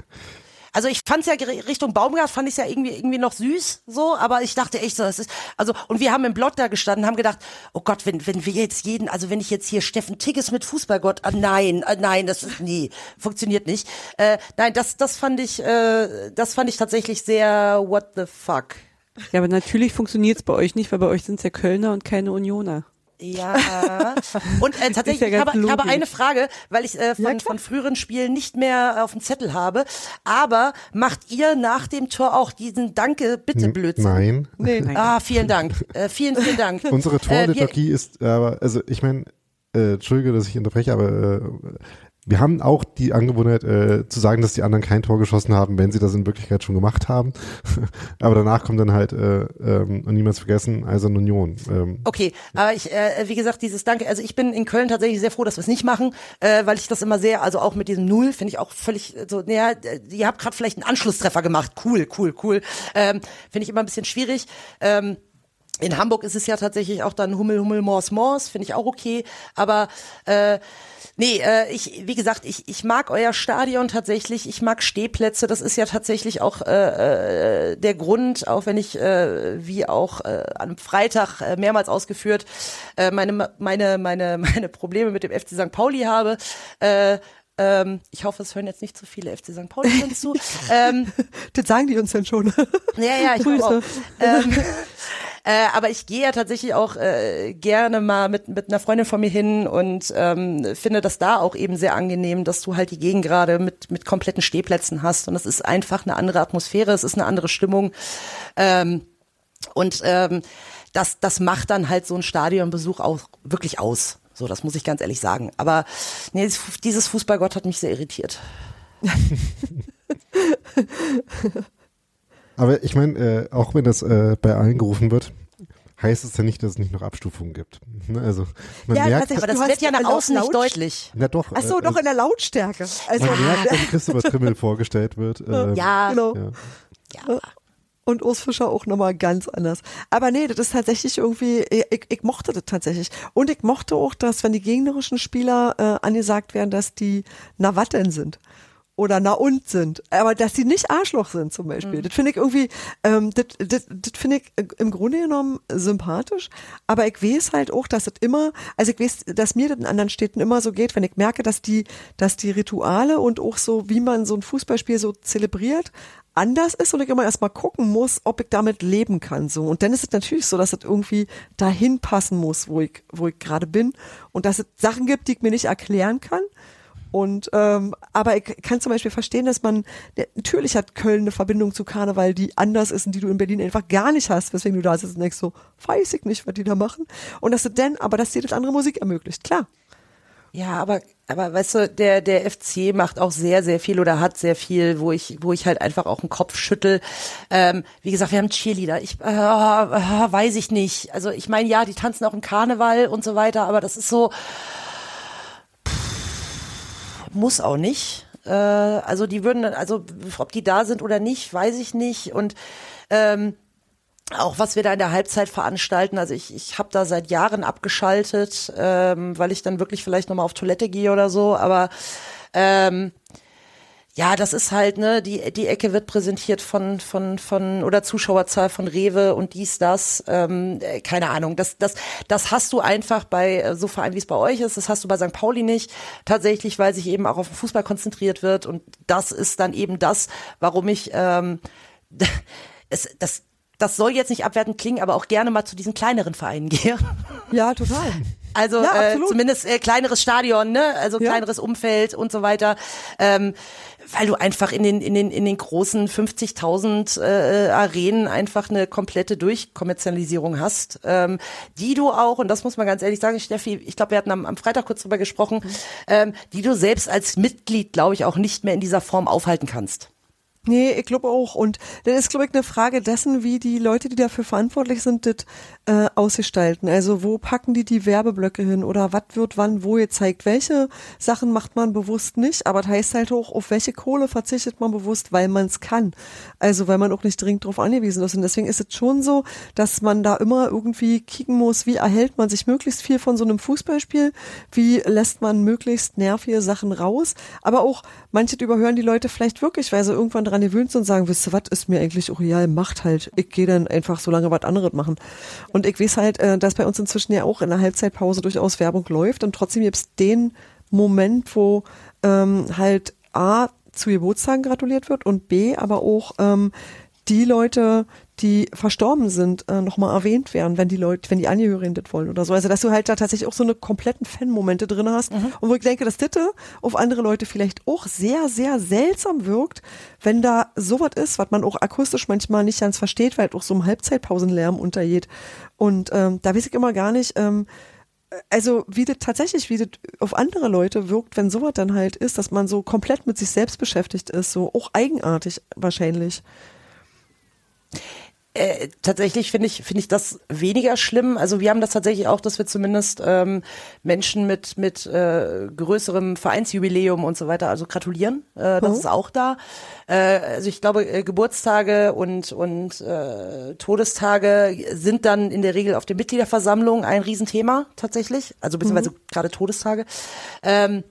Also ich fand's ja Richtung Baumgart fand ich ja irgendwie irgendwie noch süß so, aber ich dachte echt so, das ist also und wir haben im Blog da gestanden, haben gedacht, oh Gott, wenn wenn wir jetzt jeden, also wenn ich jetzt hier Steffen Tigges mit Fußballgott, ah, nein, ah, nein, das ist nie, funktioniert nicht. Äh, nein, das das fand ich äh, das fand ich tatsächlich sehr what the fuck. Ja, aber natürlich funktioniert's bei euch nicht, weil bei euch sind's ja Kölner und keine Unioner. Ja. Und äh, tatsächlich, ja ich, habe, ich habe eine Frage, weil ich äh, von, ja, von früheren Spielen nicht mehr auf dem Zettel habe. Aber macht ihr nach dem Tor auch diesen Danke, bitte Blödsinn? Nein. Nee. Ah, vielen Dank. Äh, vielen, vielen Dank. Unsere Torliturgie äh, ist aber, also ich meine, äh, Entschuldige, dass ich unterbreche, aber äh, wir haben auch die Angewohnheit äh, zu sagen, dass die anderen kein Tor geschossen haben, wenn sie das in Wirklichkeit schon gemacht haben. aber danach kommt dann halt äh, ähm, niemals vergessen, also Union. Ähm. Okay, aber ich, äh, wie gesagt, dieses Danke, also ich bin in Köln tatsächlich sehr froh, dass wir es nicht machen, äh, weil ich das immer sehr, also auch mit diesem Null finde ich auch völlig so, naja, ihr habt gerade vielleicht einen Anschlusstreffer gemacht, cool, cool, cool. Ähm, finde ich immer ein bisschen schwierig. Ähm, in Hamburg ist es ja tatsächlich auch dann Hummel, Hummel, Mors, Mors, finde ich auch okay. Aber äh, Nee, äh, ich, wie gesagt, ich, ich mag euer Stadion tatsächlich. Ich mag Stehplätze. Das ist ja tatsächlich auch äh, äh, der Grund, auch wenn ich, äh, wie auch äh, am Freitag äh, mehrmals ausgeführt, äh, meine, meine, meine, meine Probleme mit dem FC St. Pauli habe. Äh, ähm, ich hoffe, es hören jetzt nicht zu viele FC St. Pauli zu. ähm, das sagen die uns dann schon. ja, ja, ich glaube auch. Ähm, Äh, aber ich gehe ja tatsächlich auch äh, gerne mal mit, mit einer Freundin von mir hin und ähm, finde das da auch eben sehr angenehm, dass du halt die Gegend gerade mit, mit kompletten Stehplätzen hast. Und es ist einfach eine andere Atmosphäre, es ist eine andere Stimmung. Ähm, und ähm, das, das macht dann halt so ein Stadionbesuch auch wirklich aus. So, das muss ich ganz ehrlich sagen. Aber nee, dieses Fußballgott hat mich sehr irritiert. Aber ich meine, äh, auch wenn das äh, bei allen gerufen wird, heißt es ja nicht, dass es nicht noch Abstufungen gibt. Ne? Also man Ja, merkt, tatsächlich. Aber das wird ja nach außen nicht deutlich. na doch, Ach so, äh, doch in der Lautstärke. Also, man merkt, wenn Christopher Trimmel vorgestellt wird. Äh, Ja, genau. ja. ja. Und Urs Fischer auch nochmal ganz anders. Aber nee, das ist tatsächlich irgendwie, ich, ich mochte das tatsächlich. Und ich mochte auch, dass wenn die gegnerischen Spieler äh, angesagt werden, dass die na wat denn sind. Oder na und sind. Aber dass die nicht Arschloch sind zum Beispiel. Das finde ich irgendwie, ähm, das, das, das finde ich äh, im Grunde genommen sympathisch. Aber ich weiß halt auch, dass das immer, also ich weiß, dass mir das in anderen Städten immer so geht, wenn ich merke, dass die, dass die Rituale und auch so, wie man so ein Fußballspiel so zelebriert, anders ist und ich immer erstmal gucken muss, ob ich damit leben kann. So. Und dann ist es natürlich so, dass es irgendwie dahin passen muss, wo ich, wo ich gerade bin. Und dass es Sachen gibt, die ich mir nicht erklären kann. Und ähm, aber ich kann zum Beispiel verstehen, dass man natürlich hat Köln eine Verbindung zu Karneval, die anders ist und die du in Berlin einfach gar nicht hast, weswegen du da sitzt und denkst so, weiß ich nicht, was die da machen. Und dass du denn, aber dass dir das andere Musik ermöglicht, klar. Ja, aber, aber weißt du, der, der FC macht auch sehr, sehr viel oder hat sehr viel, wo ich, wo ich halt einfach auch einen Kopf schüttel. Ähm, wie gesagt, wir haben Cheerleader. Ich äh, äh, weiß ich nicht. Also ich meine, ja, die tanzen auch im Karneval und so weiter, aber das ist so muss auch nicht. Äh, also die würden, also ob die da sind oder nicht, weiß ich nicht. Und ähm, auch was wir da in der Halbzeit veranstalten, also ich, ich habe da seit Jahren abgeschaltet, ähm, weil ich dann wirklich vielleicht nochmal auf Toilette gehe oder so, aber ähm, ja, das ist halt, ne, die, die Ecke wird präsentiert von, von, von, oder Zuschauerzahl von Rewe und dies, das, ähm, äh, keine Ahnung. Das, das, das hast du einfach bei äh, so Vereinen, wie es bei euch ist, das hast du bei St. Pauli nicht. Tatsächlich, weil sich eben auch auf den Fußball konzentriert wird und das ist dann eben das, warum ich, ähm, es, das, das soll jetzt nicht abwertend klingen, aber auch gerne mal zu diesen kleineren Vereinen gehe. Ja, total. Also Ja, äh, zumindest äh, kleineres Stadion, ne? Also Ja. kleineres Umfeld und so weiter. Ähm, weil du einfach in den in den in den großen 50.000 äh, Arenen einfach eine komplette Durchkommerzialisierung hast, ähm, die du auch und das muss man ganz ehrlich sagen, Steffi, ich glaube, wir hatten am, am Freitag kurz drüber gesprochen, Mhm. ähm, die du selbst als Mitglied, glaube ich, auch nicht mehr in dieser Form aufhalten kannst. Nee, ich glaube auch. Und das ist, glaube ich, eine Frage dessen, wie die Leute, die dafür verantwortlich sind, das äh, ausgestalten. Also wo packen die die Werbeblöcke hin oder was wird wann wo gezeigt? Welche Sachen macht man bewusst nicht? Aber das heißt halt auch, auf welche Kohle verzichtet man bewusst, weil man es kann. Also weil man auch nicht dringend darauf angewiesen ist. Und deswegen ist es schon so, dass man da immer irgendwie kicken muss, wie erhält man sich möglichst viel von so einem Fußballspiel? Wie lässt man möglichst nervige Sachen raus? Aber auch manche überhören die Leute vielleicht wirklich, weil sie irgendwann dran gewöhnt sind und sagen, wisst ihr was, ist mir eigentlich real, macht halt. Ich gehe dann einfach so lange was anderes machen. Und ich weiß halt, äh, dass bei uns inzwischen ja auch in der Halbzeitpause durchaus Werbung läuft und trotzdem gibt es den Moment, wo ähm, halt A zu Geburtstagen gratuliert wird und B aber auch ähm, die Leute, die verstorben sind, äh, nochmal erwähnt werden, wenn die Leute, wenn die Angehörigen das wollen oder so. Also dass du halt da tatsächlich auch so eine kompletten Fan-Momente drin hast. Und wo ich denke, dass das auf andere Leute vielleicht auch sehr, sehr seltsam wirkt, wenn da sowas ist, was man auch akustisch manchmal nicht ganz versteht, weil halt auch so im Halbzeitpausenlärm untergeht. Und ähm, da weiß ich immer gar nicht, ähm, also wie das tatsächlich, wie das auf andere Leute wirkt, wenn sowas dann halt ist, dass man so komplett mit sich selbst beschäftigt ist, so auch eigenartig wahrscheinlich. Äh, tatsächlich finde ich finde ich das weniger schlimm. Also wir haben das tatsächlich auch, dass wir zumindest ähm, Menschen mit mit äh, größerem Vereinsjubiläum und so weiter, also gratulieren. Äh, das Mhm. ist auch da. Äh, also ich glaube äh, Geburtstage und und äh, Todestage sind dann in der Regel auf der Mitgliederversammlung ein Riesenthema tatsächlich. Also beziehungsweise gerade Todestage. Ähm,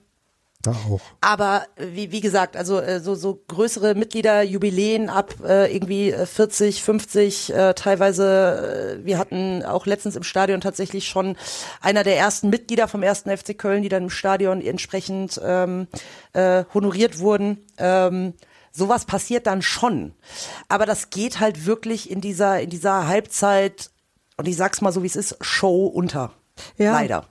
Da auch. aber äh, wie, wie gesagt, also äh, so, so größere Mitgliederjubiläen ab äh, irgendwie äh, 40, 50, äh, teilweise, äh, wir hatten auch letztens im Stadion tatsächlich schon einer der ersten Mitglieder vom ersten FC Köln, die dann im Stadion entsprechend ähm, äh, honoriert wurden. Ähm, sowas passiert dann schon. Aber das geht halt wirklich in dieser, in dieser Halbzeit und ich sag's mal so wie es ist, Show unter. Ja. Leider.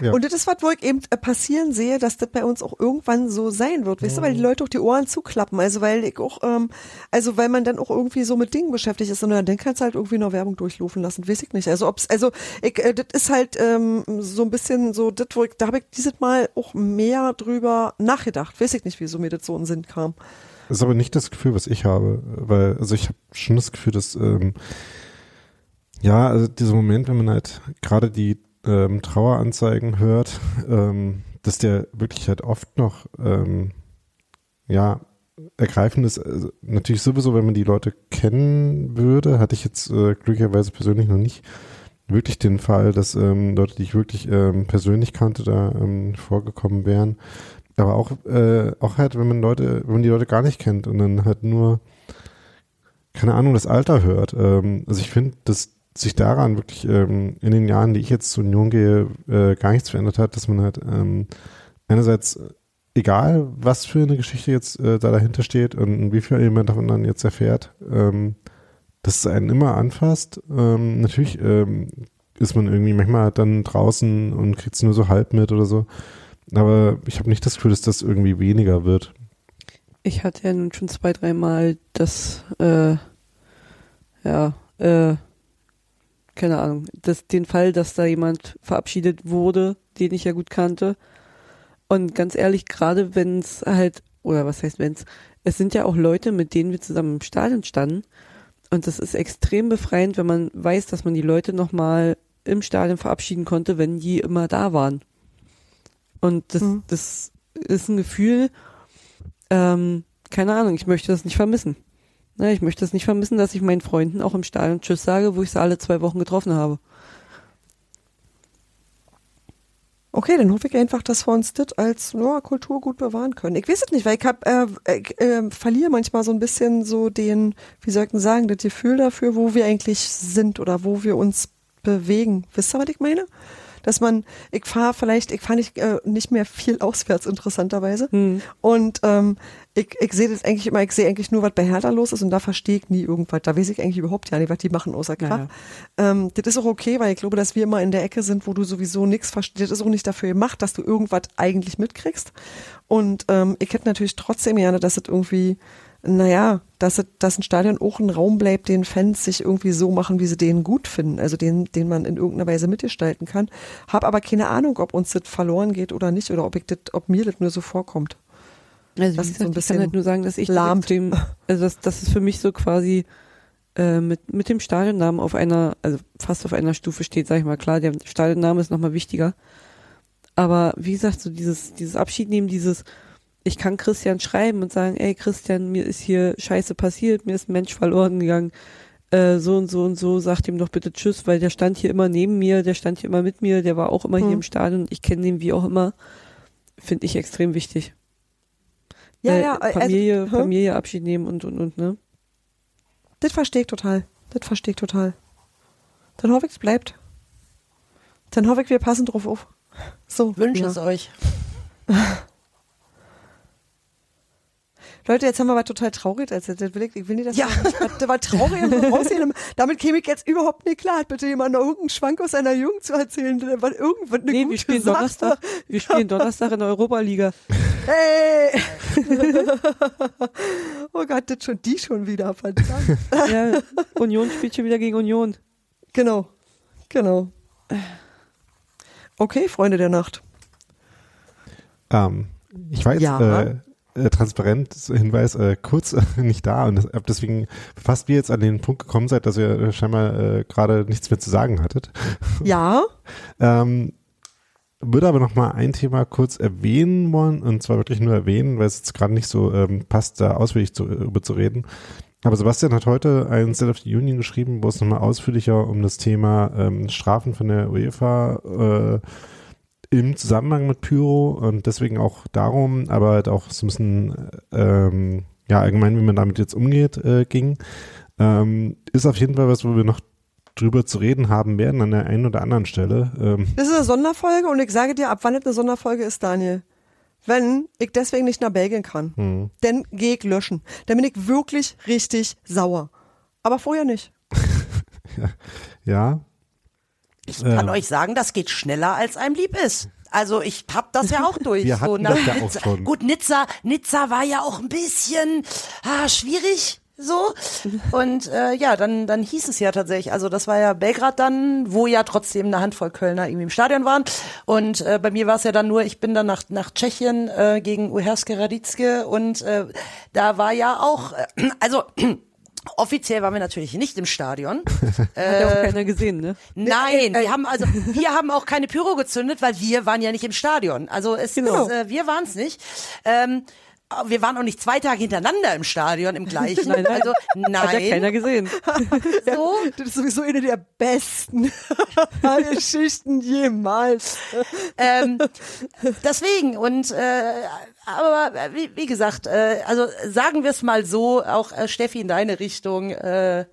Ja. Und das ist was, wo ich eben äh, passieren sehe, dass das bei uns auch irgendwann so sein wird. Weißt du, weil die Leute auch die Ohren zuklappen. Also weil ich auch, ähm, also weil man dann auch irgendwie so mit Dingen beschäftigt ist und dann kannst du halt irgendwie noch Werbung durchlaufen lassen. Weiß ich nicht. Also ob's, also ich, äh, das ist halt ähm, so ein bisschen so, das, wo ich, da habe ich dieses Mal auch mehr drüber nachgedacht. Weiß ich nicht, wieso mir das so in den Sinn kam. Das ist aber nicht das Gefühl, was ich habe, weil, also ich habe schon das Gefühl, dass, ähm, ja, also dieser Moment, wenn man halt gerade die ähm, Traueranzeigen hört, ähm, dass der wirklich halt oft noch, ähm, ja, ergreifend ist. Also natürlich sowieso, wenn man die Leute kennen würde, hatte ich jetzt äh, glücklicherweise persönlich noch nicht wirklich den Fall, dass ähm, Leute, die ich wirklich ähm, persönlich kannte, da ähm, vorgekommen wären. Aber auch, äh, auch halt, wenn man Leute, wenn man die Leute gar nicht kennt und dann halt nur, keine Ahnung, das Alter hört. Ähm, also ich finde, dass sich daran wirklich ähm, in den Jahren, die ich jetzt zur Union gehe, äh, gar nichts verändert hat, dass man halt ähm, einerseits, egal was für eine Geschichte jetzt äh, da dahinter steht und wie viel jemand davon dann jetzt erfährt, ähm, dass es einen immer anfasst. Ähm, natürlich ähm, ist man irgendwie manchmal dann draußen und kriegt es nur so halb mit oder so. Aber ich habe nicht das Gefühl, dass das irgendwie weniger wird. Ich hatte ja nun schon zwei, dreimal das, äh, ja, äh, keine Ahnung, das, den Fall, dass da jemand verabschiedet wurde, den ich ja gut kannte. Und ganz ehrlich, gerade wenn es halt, oder was heißt wenn's, es sind ja auch Leute, mit denen wir zusammen im Stadion standen. Und das ist extrem befreiend, wenn man weiß, dass man die Leute nochmal im Stadion verabschieden konnte, wenn die immer da waren. Und das, Mhm. das ist ein Gefühl, ähm, keine Ahnung, ich möchte das nicht vermissen. Ne, ich möchte es nicht vermissen, dass ich meinen Freunden auch im Stadion Tschüss sage, wo ich sie alle zwei Wochen getroffen habe. Okay, dann hoffe ich einfach, dass wir uns das als ja, Kultur gut bewahren können. Ich weiß es nicht, weil ich hab, äh, ich, äh, verliere manchmal so ein bisschen so den, wie soll ich denn sagen, das Gefühl dafür, wo wir eigentlich sind oder wo wir uns bewegen. Wisst ihr, was ich meine? Dass man, ich fahre vielleicht, ich fahre nicht, äh, nicht mehr viel auswärts, interessanterweise. Hm. Und ähm, ich, ich sehe das eigentlich immer, ich sehe eigentlich nur, was bei Hertha los ist und da verstehe ich nie irgendwas. Da weiß ich eigentlich überhaupt ja nicht, was die machen außer Krach. Naja. Ähm, das ist auch okay, weil ich glaube, dass wir immer in der Ecke sind, wo du sowieso nichts verstehst. Das ist auch nicht dafür gemacht, dass du irgendwas eigentlich mitkriegst. Und ähm, ich hätte natürlich trotzdem gerne, dass es irgendwie, naja, dass, dass ein Stadion auch ein Raum bleibt, den Fans sich irgendwie so machen, wie sie den gut finden. Also den, den man in irgendeiner Weise mitgestalten kann. Hab aber keine Ahnung, ob uns das verloren geht oder nicht oder ob, ich das, ob mir das nur so vorkommt. Also Das wie ist so ein gesagt, ich kann halt nur sagen, dass ich das lahmt. extrem, also das, das ist für mich so quasi äh, mit, mit dem Stadionnamen auf einer, also fast auf einer Stufe steht, sag ich mal, klar, der Stadionname ist nochmal wichtiger. Aber wie gesagt, so dieses, dieses Abschied nehmen, dieses, ich kann Christian schreiben und sagen, ey Christian, mir ist hier Scheiße passiert, mir ist ein Mensch verloren gegangen, äh, so und so und so, sagt ihm doch bitte Tschüss, weil der stand hier immer neben mir, der stand hier immer mit mir, der war auch immer hier Hm. im Stadion, ich kenne den wie auch immer, finde ich extrem wichtig. Ja, Weil ja, also, Familie, hä? Familie Abschied nehmen und und und, ne? Das verstehe ich total. Das verstehe ich total. Dann hoffe ich, es bleibt. Dann hoffe ich, wir passen drauf auf. So. Wünsche ja. es euch. Leute, jetzt haben wir was total traurig erzählt. Will ich, will nicht, dass Ja. das war traurig und aussehen. Damit käme ich jetzt überhaupt nicht klar. Hat bitte jemand noch irgendeinen Schwank aus seiner Jugend zu erzählen? Was irgendwas eine Nee, gute wir spielen Sache. Donnerstag, wir spielen Donnerstag in der Europaliga. Hey! oh Gott, das schon die schon wieder, verdammt. Ja, Union spielt schon wieder gegen Union. Genau, genau. Okay, Freunde der Nacht. Ähm, ich jetzt Ja. äh, äh, transparent, Hinweis, äh, kurz äh, nicht da und hab deswegen fast wie jetzt an den Punkt gekommen seid, dass ihr äh, scheinbar äh, gerade nichts mehr zu sagen hattet. Ja, Ähm, würde aber noch mal ein Thema kurz erwähnen wollen und zwar wirklich nur erwähnen, weil es jetzt gerade nicht so ähm, passt, da ausführlich zu, über zu reden. Aber Sebastian hat heute ein State of the Union geschrieben, wo es nochmal ausführlicher um das Thema ähm, Strafen von der UEFA äh, im Zusammenhang mit Pyro und deswegen auch darum, aber halt auch so ein bisschen ähm, ja allgemein, wie man damit jetzt umgeht, äh, ging. Ähm, ist auf jeden Fall was, wo wir noch drüber zu reden haben werden an der einen oder anderen Stelle. Ähm, das ist eine Sonderfolge und ich sage dir, ab wann das eine Sonderfolge ist, Daniel. Wenn ich deswegen nicht nach Belgien kann, hm. dann gehe ich löschen. Dann bin ich wirklich richtig sauer. Aber vorher nicht. ja. Ich kann euch sagen, das geht schneller, als einem lieb ist. Also ich hab das ja auch durch. Wir so, das ja auch schon. Gut, Nizza, Nizza war ja auch ein bisschen ah, schwierig so. Und äh, ja, dann, dann hieß es ja tatsächlich, also das war ja Belgrad dann, wo ja trotzdem eine Handvoll Kölner irgendwie im Stadion waren. Und äh, bei mir war es ja dann nur, ich bin dann nach, nach Tschechien äh, gegen Uherske Radicke und äh, da war ja auch, äh, also Offiziell waren wir natürlich nicht im Stadion. Hat ja auch äh, keiner gesehen, ne? Nein, wir haben also wir haben auch keine Pyro gezündet, weil wir waren ja nicht im Stadion. Also es genau. ist, äh, wir waren es nicht. Ähm, wir waren auch nicht zwei Tage hintereinander im Stadion im gleichen. nein, nein. Also nein. Hat ja keiner gesehen. so. Das ist sowieso eine der besten Geschichten jemals. Ähm, deswegen und äh, aber wie, wie gesagt, äh, also sagen wir es mal so, auch äh, Steffi in deine Richtung. Äh,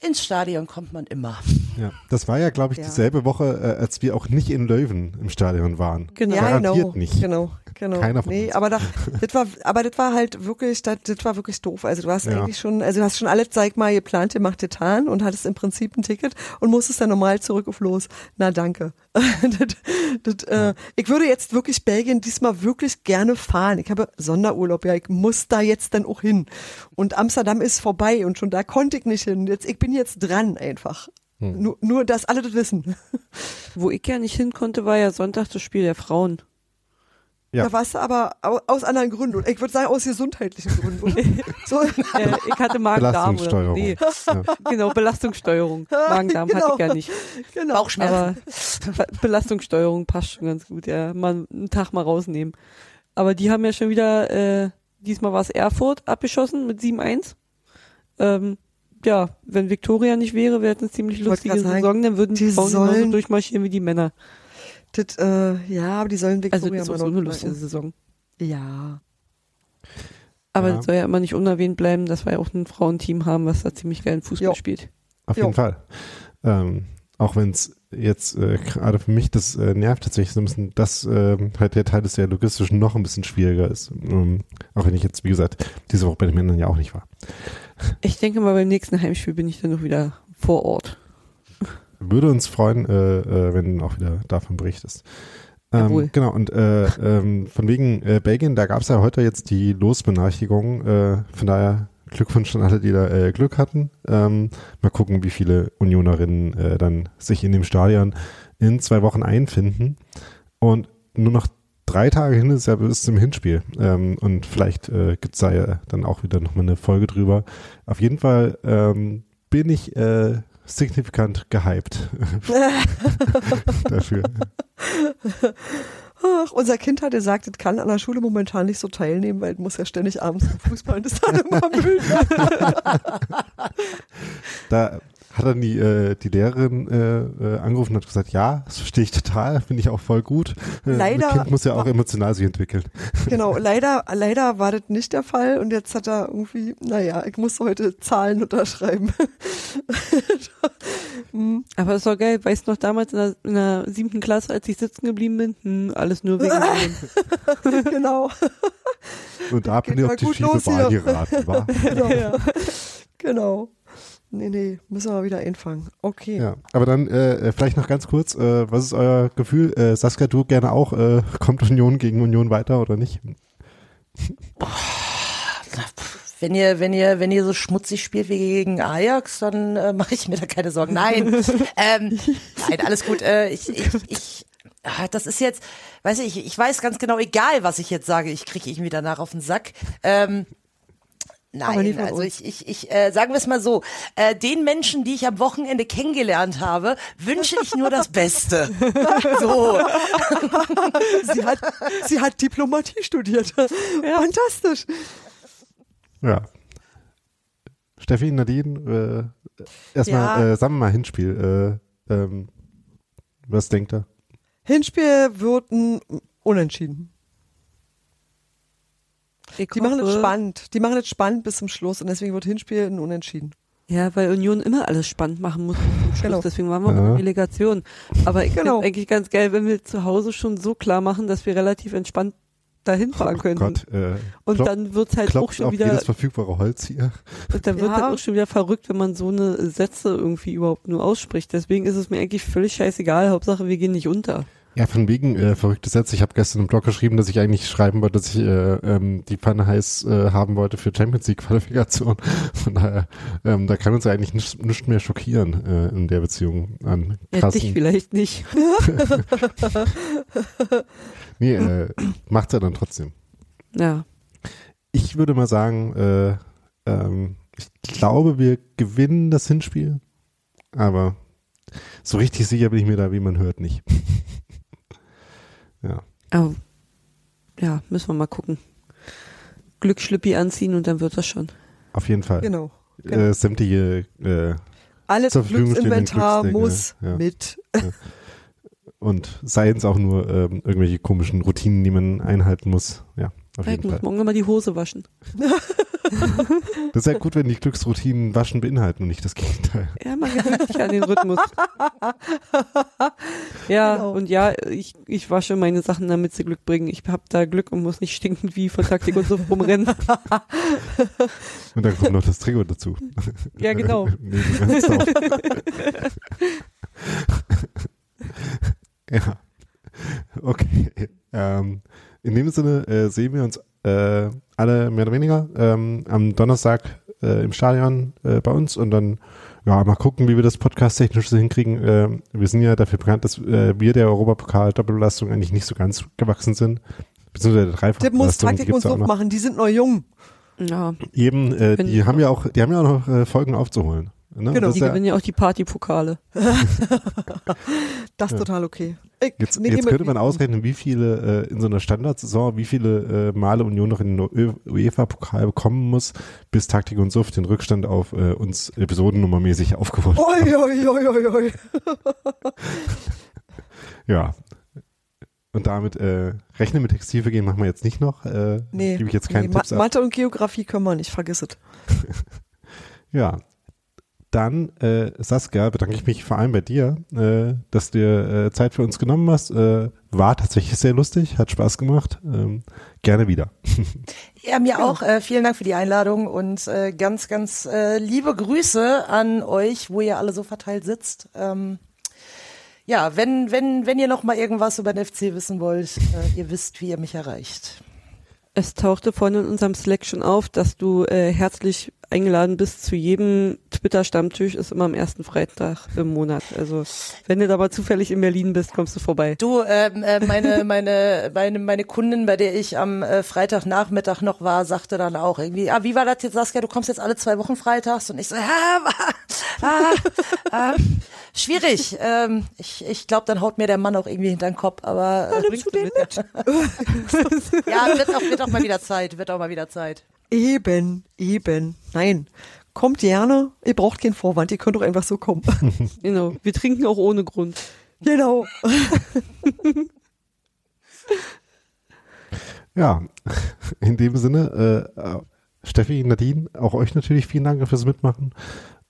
ins Stadion kommt man immer. Ja, das war ja, glaube ich, ja. dieselbe Woche, äh, als wir auch nicht in Löwen im Stadion waren. Genau. Ja, Garantiert genau. nicht. Genau. Genau. Keiner von nee, uns. aber da, das war, aber das war halt wirklich, das, das war wirklich doof. Also du hast ja. eigentlich schon, also du hast schon alles, zeig mal, geplant, gemacht, getan und hattest im Prinzip ein Ticket und musstest dann normal zurück auf los. Na danke. das, das, ja. äh, ich würde jetzt wirklich Belgien diesmal wirklich gerne fahren. Ich habe Sonderurlaub, ja, ich muss da jetzt dann auch hin. Und Amsterdam ist vorbei und schon da konnte ich nicht hin. Jetzt, ich bin jetzt dran einfach. Hm. Nur, nur, dass alle das wissen. Wo ich ja nicht hin konnte, war ja Sonntag das Spiel der Frauen. Ja. Da warst du aber aus anderen Gründen. Ich würde sagen, aus gesundheitlichen Gründen. so. äh, ich hatte Magen-Darm. Belastungssteuerung. Nee. Ja. Genau, Belastungssteuerung. Magen-Darm genau. hatte ich ja nicht. Genau. Bauchschmerzen. Aber Belastungssteuerung passt schon ganz gut, ja. Mal einen Tag mal rausnehmen. Aber die haben ja schon wieder, äh, diesmal war es Erfurt abgeschossen mit 7-1. Ähm, ja, wenn Victoria nicht wäre, wäre es eine ziemlich lustige Saison, dann würden die, Frauen genauso durchmarschieren wie die Männer. Das, äh, ja, aber die sollen Victoria also das ist auch so eine lustige Saison. Ja. Aber ja. das soll ja immer nicht unerwähnt bleiben, dass wir ja auch ein Frauenteam haben, was da ziemlich geilen Fußball jo. spielt. Auf jo. jeden Fall. Ähm, auch wenn es jetzt äh, gerade für mich das äh, nervt tatsächlich so ein bisschen, dass äh, halt der Teil des der logistischen noch ein bisschen schwieriger ist. Ähm, auch wenn ich jetzt, wie gesagt, diese Woche bei den Männern ja auch nicht war. Ich denke mal, beim nächsten Heimspiel bin ich dann noch wieder vor Ort würde uns freuen, äh, äh, wenn du auch wieder davon berichtest. Ähm, genau, und äh, ähm, von wegen äh, Belgien, da gab es ja heute jetzt die Losbenachrichtigung. Äh, von daher Glückwunsch an alle, die da äh, Glück hatten. Ähm, mal gucken, wie viele Unionerinnen dann sich in dem Stadion in zwei Wochen einfinden. Und nur noch drei Tage hin ist ja bis zum Hinspiel. Ähm, und vielleicht äh, gibt es da ja dann auch wieder nochmal eine Folge drüber. Auf jeden Fall ähm, bin ich äh, signifikant gehypt dafür. Ach, unser Kind hat gesagt, es kann an der Schule momentan nicht so teilnehmen, weil es muss ja ständig abends Fußball und ist dann immer müde. da hat dann die, äh, die Lehrerin äh, äh, angerufen und hat gesagt, ja, das verstehe ich total, finde ich auch voll gut. Äh, leider, Kind muss ja auch emotional sich entwickeln. Genau, leider, leider war das nicht der Fall und jetzt hat er irgendwie, naja, ich muss heute Zahlen unterschreiben. hm. Aber es war geil, weißt du noch damals in der, in der siebten Klasse, als ich sitzen geblieben bin, hm, alles nur wegen dem. genau. Und da bin ich auf die schiefe Bahn geraten, war. Genau. Ja. genau. Nee, nee, müssen wir mal wieder einfangen. Okay. Ja, aber dann äh, vielleicht noch ganz kurz, äh, was ist euer Gefühl? Äh, Saskia, du gerne auch, äh, kommt Union gegen Union weiter oder nicht? Wenn ihr, wenn ihr, wenn ihr so schmutzig spielt wie gegen Ajax, dann äh, mache ich mir da keine Sorgen. Nein, ähm, nein, alles gut. Äh, ich, ich, ich, ah, das ist jetzt, weiß ich, ich weiß ganz genau, egal was ich jetzt sage, ich kriege irgendwie danach auf den Sack. Ähm, Nein, also ich, ich, ich äh, sagen wir es mal so, äh, den Menschen, die ich am Wochenende kennengelernt habe, wünsche ich nur das Beste. so. sie, hat, sie hat Diplomatie studiert. Ja. Fantastisch. Ja. Steffi, Nadine, äh, erstmal, ja. äh, sagen wir mal Hinspiel. Äh, ähm, was denkt er? Hinspiel wird ein Unentschieden. Ich die hoffe, machen es spannend. Die machen es spannend bis zum Schluss und deswegen wird Hinspiel ein Unentschieden. Ja, weil Union immer alles spannend machen muss zum Schluss. Genau. Deswegen waren wir ja. eine Relegation. Aber ich genau. finde eigentlich ganz geil, wenn wir zu Hause schon so klar machen, dass wir relativ entspannt dahin fahren Oh könnten. Gott, äh, und dann wird's halt auch schon auf wieder, jedes verfügbare Holz hier. und dann wird Ja. halt auch schon wieder verrückt, wenn man so eine Sätze irgendwie überhaupt nur ausspricht. Deswegen ist es mir eigentlich völlig scheißegal. Hauptsache, wir gehen nicht unter. Ja, von wegen äh, verrückte Sätze. Ich habe gestern im Blog geschrieben, dass ich eigentlich schreiben wollte, dass ich äh, ähm, die Pfanne heiß äh, haben wollte für Champions League Qualifikation. Von daher, ähm, da kann uns ja eigentlich nichts nicht mehr schockieren äh, in der Beziehung an Ja, krassen. dich vielleicht nicht. nee, äh, macht's ja dann trotzdem. Ja. Ich würde mal sagen, äh, ähm, ich glaube, wir gewinnen das Hinspiel, aber so richtig sicher bin ich mir da, wie man hört, nicht. Ja. Aber, ja, müssen wir mal gucken. Glücksschlippi anziehen und dann wird das schon. Auf jeden Fall. Genau. genau. Äh, sämtliche äh, Alles Glücksinventar muss ja. mit. und seien es auch nur ähm, irgendwelche komischen Routinen, die man einhalten muss. Ja, auf Ich jeden muss Fall. morgen mal die Hose waschen. Das ist ja gut, wenn die Glücksroutinen Waschen beinhalten und nicht das Gegenteil. Ja, man gewöhnt sich an den Rhythmus. ja, Genau. und ja, ich, ich wasche meine Sachen, damit sie Glück bringen. Ich hab da Glück und muss nicht stinkend wie von Taktik und so rumrennen. Und dann kommt noch das Trigger dazu. Ja, genau. Nee, ja. Okay. Ähm, in dem Sinne äh, sehen wir uns äh, alle mehr oder weniger ähm, am Donnerstag äh, im Stadion äh, bei uns und dann ja mal gucken, wie wir das Podcast technisch so hinkriegen. Ähm, wir sind ja dafür bekannt, dass äh, wir der Europapokal Doppelbelastung eigentlich nicht so ganz gewachsen sind. Beziehungsweise der Tipp muss Taktik und Sucht noch. machen. Die sind noch jung. Ja, Eben, äh, die haben ja auch, die haben ja auch noch äh, Folgen aufzuholen. Ne? Genau, die ja, gewinnen ja auch die Partypokale. Das ist total okay. Ich, Jetzt, nee, jetzt könnte man ausrechnen, wie viele äh, in so einer Standardsaison, wie viele äh, Male Union noch in den UEFA-Pokal bekommen muss, bis Taktik und Suft den Rückstand auf äh, uns episodennummermäßig aufgeholt haben. Oi, oi, oi, oi, oi. Ja. Und damit äh, Rechnen mit Textilvergehen machen wir jetzt nicht noch. Äh, Nee, Gebe ich jetzt keine nee, Ma Tipps ab. Mathe und Geografie können wir nicht, vergiss es. Ja. Dann, äh, Saskia, bedanke ich mich vor allem bei dir, äh, dass du dir äh, Zeit für uns genommen hast. Äh, war tatsächlich sehr lustig, hat Spaß gemacht. Ähm, gerne wieder. Ja, mir auch. Äh, vielen Dank für die Einladung und äh, ganz, ganz äh, liebe Grüße an euch, wo ihr alle so verteilt sitzt. Ähm, ja, wenn, wenn, wenn ihr noch mal irgendwas über den FC wissen wollt, äh, ihr wisst, wie ihr mich erreicht. Es tauchte vorhin in unserem Slack schon auf, dass du äh, herzlich eingeladen bist zu jedem Twitter-Stammtisch, ist immer am ersten Freitag im Monat. Also wenn du aber zufällig in Berlin bist, kommst du vorbei. Du, ähm, äh, meine, meine, meine, meine Kundin, bei der ich am äh, Freitagnachmittag noch war, sagte dann auch irgendwie, ah, wie war das jetzt, Saskia, du kommst jetzt alle zwei Wochen freitags? Und ich so, ja, ah, ah, schwierig. Ähm, ich ich glaube, dann haut mir der Mann auch irgendwie hinter den Kopf, aber äh, Bringst du den mit? ja, wird auch, wird auch mal wieder Zeit, wird auch mal wieder Zeit. Eben, eben. Nein. Kommt gerne, ihr braucht keinen Vorwand, ihr könnt doch einfach so kommen. Genau. Wir trinken auch ohne Grund. genau. Ja, in dem Sinne, äh, äh, Steffi, Nadine, auch euch natürlich vielen Dank fürs Mitmachen.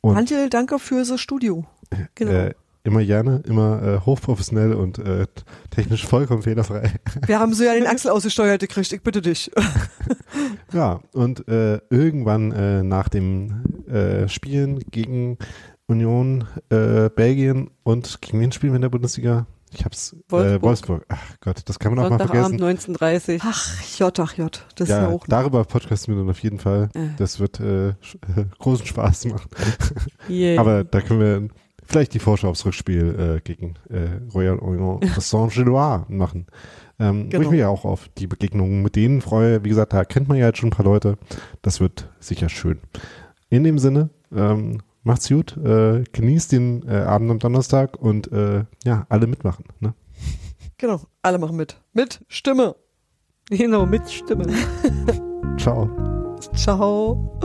Und Antje, danke für das Studio. Genau. äh, immer gerne, immer äh, hochprofessionell und äh, technisch vollkommen fehlerfrei. Wir haben so ja den Axel ausgesteuert gekriegt, ich bitte dich. Ja, und äh, irgendwann äh, nach dem äh, Spielen gegen Union äh, Belgien und gegen wen spielen wir in der Bundesliga? Ich hab's Wolfsburg. Äh, Wolfsburg. Ach Gott, das kann man auch mal Sonntagabend vergessen. 19.30 Ach, J, ach J, das ist ja Ja, auch. darüber podcasten wir dann auf jeden Fall. Äh. Das wird äh, großen Spaß machen. Yay. Aber da können wir Vielleicht die Vorschau aufs Rückspiel äh, gegen äh, Royal Union Saint-Gilloise machen. Ähm, genau. Wo ich genau. mich ja auch auf die Begegnungen mit denen freue. Wie gesagt, da kennt man ja jetzt schon ein paar Leute. Das wird sicher schön. In dem Sinne, ähm, macht's gut, äh, genießt den äh, Abend am Donnerstag und äh, ja, alle mitmachen. Ne? Genau, alle machen mit. Mit Stimme. Genau, mit Stimme. Ciao. Ciao.